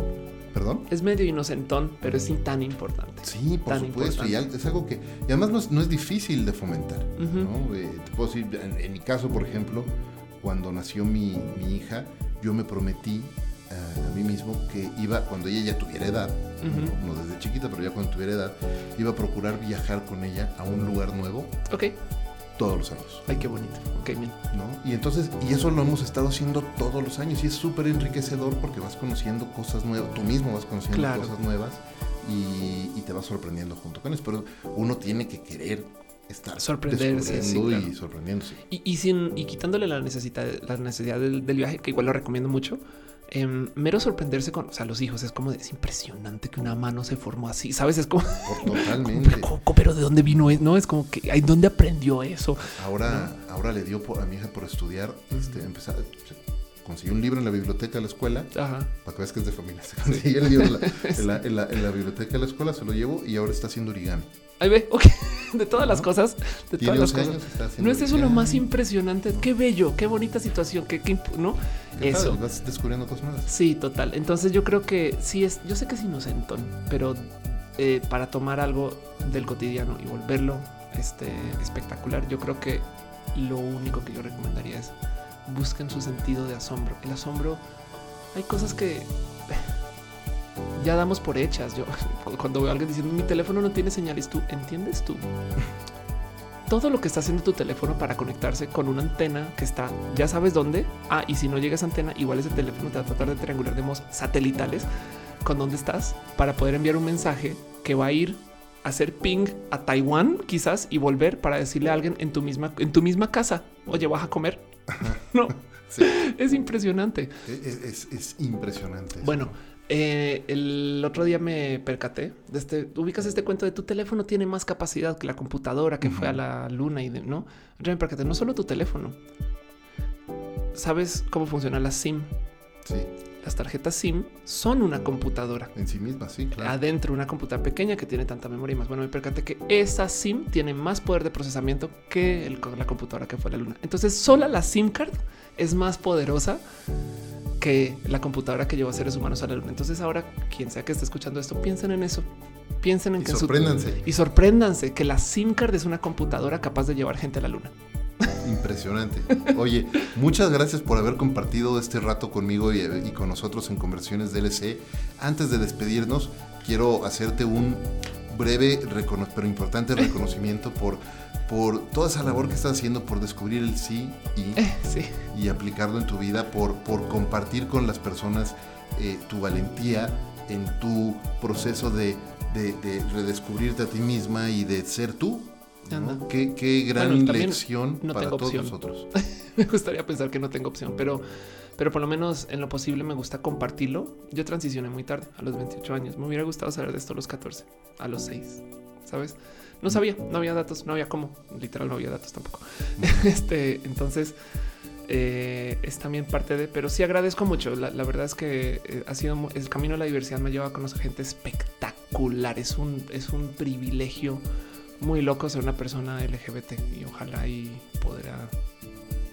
¿Perdón? Es medio inocentón, pero es tan importante. Sí, por supuesto. Y es algo que, y además no es, difícil de fomentar, ¿no? Eh, te puedo decir, en, mi caso, por ejemplo, cuando nació mi, mi hija, yo me prometí a, mí mismo que iba, cuando ella ya tuviera edad, no, desde chiquita, pero ya cuando tuviera edad, iba a procurar viajar con ella a un lugar nuevo. Ok. Todos los años. Ay, qué bonito. Ok, bien. ¿No? Y entonces, y eso lo hemos estado haciendo todos los años y es súper enriquecedor porque vas conociendo cosas nuevas, tú mismo vas conociendo cosas nuevas y, te vas sorprendiendo junto con eso. Pero uno tiene que querer estar sorprenderse y sorprendiéndose. Y, sin, y quitándole la necesidad, la necesidad del, del, viaje, que igual lo recomiendo mucho, Em, mero sorprenderse con o los hijos. Es como es impresionante que una mano se formó así. Sabes? Es como totalmente. pero de dónde vino? No es como que hay dónde aprendió eso. Ahora, ahora le dio a mi hija por estudiar, este, empezar, consiguió un libro en la biblioteca de la escuela. Para que veas que es de familia. Se consiguió el libro en la, en la biblioteca de la escuela, se lo llevo y ahora está haciendo origami. Ahí ve, ok. De todas las cosas, de todas las cosas. No es eso lo más impresionante. Qué bello, qué bonita situación, qué, no. Eso. vas descubriendo cosas nuevas. Sí, total. Entonces yo creo que sí es. Yo sé que es inocentón, pero eh, para tomar algo del cotidiano y volverlo este espectacular, yo creo que lo único que yo recomendaría es busquen su sentido de asombro. El asombro, hay cosas que ya damos por hechas. Yo cuando veo a alguien diciendo mi teléfono no tiene señales, tú entiendes tú todo lo que está haciendo tu teléfono para conectarse con una antena que está, ya sabes dónde. Ah, y si no llega esa antena, igual ese teléfono te va a tratar de triangular de modos satelitales con dónde estás para poder enviar un mensaje que va a ir a hacer ping a Taiwán, quizás, y volver para decirle a alguien en tu misma, en tu misma casa, oye, vas a comer. no, es impresionante. es impresionante. Bueno, eh, el otro día me percaté de este. Ubicas este cuento de tu teléfono tiene más capacidad que la computadora que fue a la luna y de, no. Yo me percaté, no solo tu teléfono. ¿Sabes cómo funciona la SIM? Sí. Las tarjetas SIM son una computadora. En sí misma, sí, claro. Adentro, una computadora pequeña que tiene tanta memoria y más. Bueno, me percaté que esa SIM tiene más poder de procesamiento que la computadora que fue a la luna. Entonces, sola la SIM card es más poderosa que la computadora que llevó a seres humanos a la luna. Entonces ahora, quien sea que esté escuchando esto, piensen en eso. Piensen en y que sorpréndanse. y sorpréndanse que la SIM card es una computadora capaz de llevar gente a la luna. Impresionante. Oye, muchas gracias por haber compartido este rato conmigo y, y con nosotros en Conversiones DLC. Antes de despedirnos, quiero hacerte un breve pero importante reconocimiento por por toda esa labor que estás haciendo por descubrir el sí y, eh, y aplicarlo en tu vida, por, por compartir con las personas eh, tu valentía en tu proceso de, redescubrirte a ti misma y de ser tú. Qué, gran lección para todos nosotros. me gustaría pensar que no tengo opción, pero, pero por lo menos en lo posible me gusta compartirlo. Yo transicioné muy tarde, a los 28 años. Me hubiera gustado saber de esto a los 14, a los 6, ¿sabes? No sabía, no había datos, no había cómo, literal no había datos tampoco. este, entonces eh, es también parte de, pero sí agradezco mucho. La, verdad es que eh, ha sido el camino a la diversidad me lleva a conocer gente espectacular. Es un, es un privilegio muy loco ser una persona LGBT y ojalá y podrá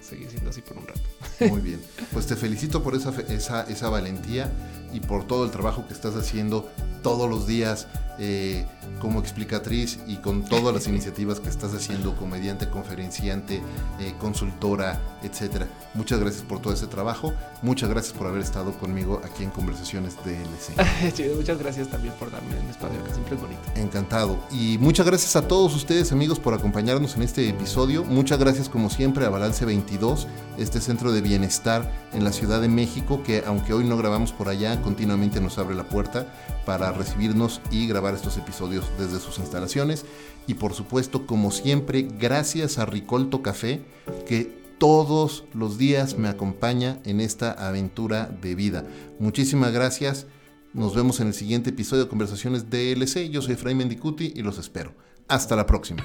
seguir siendo así por un rato. Muy bien, pues te felicito por esa, esa, esa valentía y por todo el trabajo que estás haciendo todos los días eh, como explicatriz y con todas las iniciativas que estás haciendo, comediante, conferenciante, eh, consultora, etcétera. Muchas gracias por todo ese trabajo. Muchas gracias por haber estado conmigo aquí en Conversaciones DLC. muchas gracias también por darme un espacio que siempre es bonito. Encantado. Y muchas gracias a todos ustedes, amigos, por acompañarnos en este episodio. Muchas gracias, como siempre, a Balance 22, este centro de bienestar en la Ciudad de México, que aunque hoy no grabamos por allá, continuamente nos abre la puerta para recibirnos y grabar estos episodios desde sus instalaciones. Y por supuesto, como siempre, gracias a Ricolto Café, que todos los días me acompaña en esta aventura de vida. Muchísimas gracias. Nos vemos en el siguiente episodio de Conversaciones DLC. Yo soy Efraín Mendicuti y los espero. Hasta la próxima.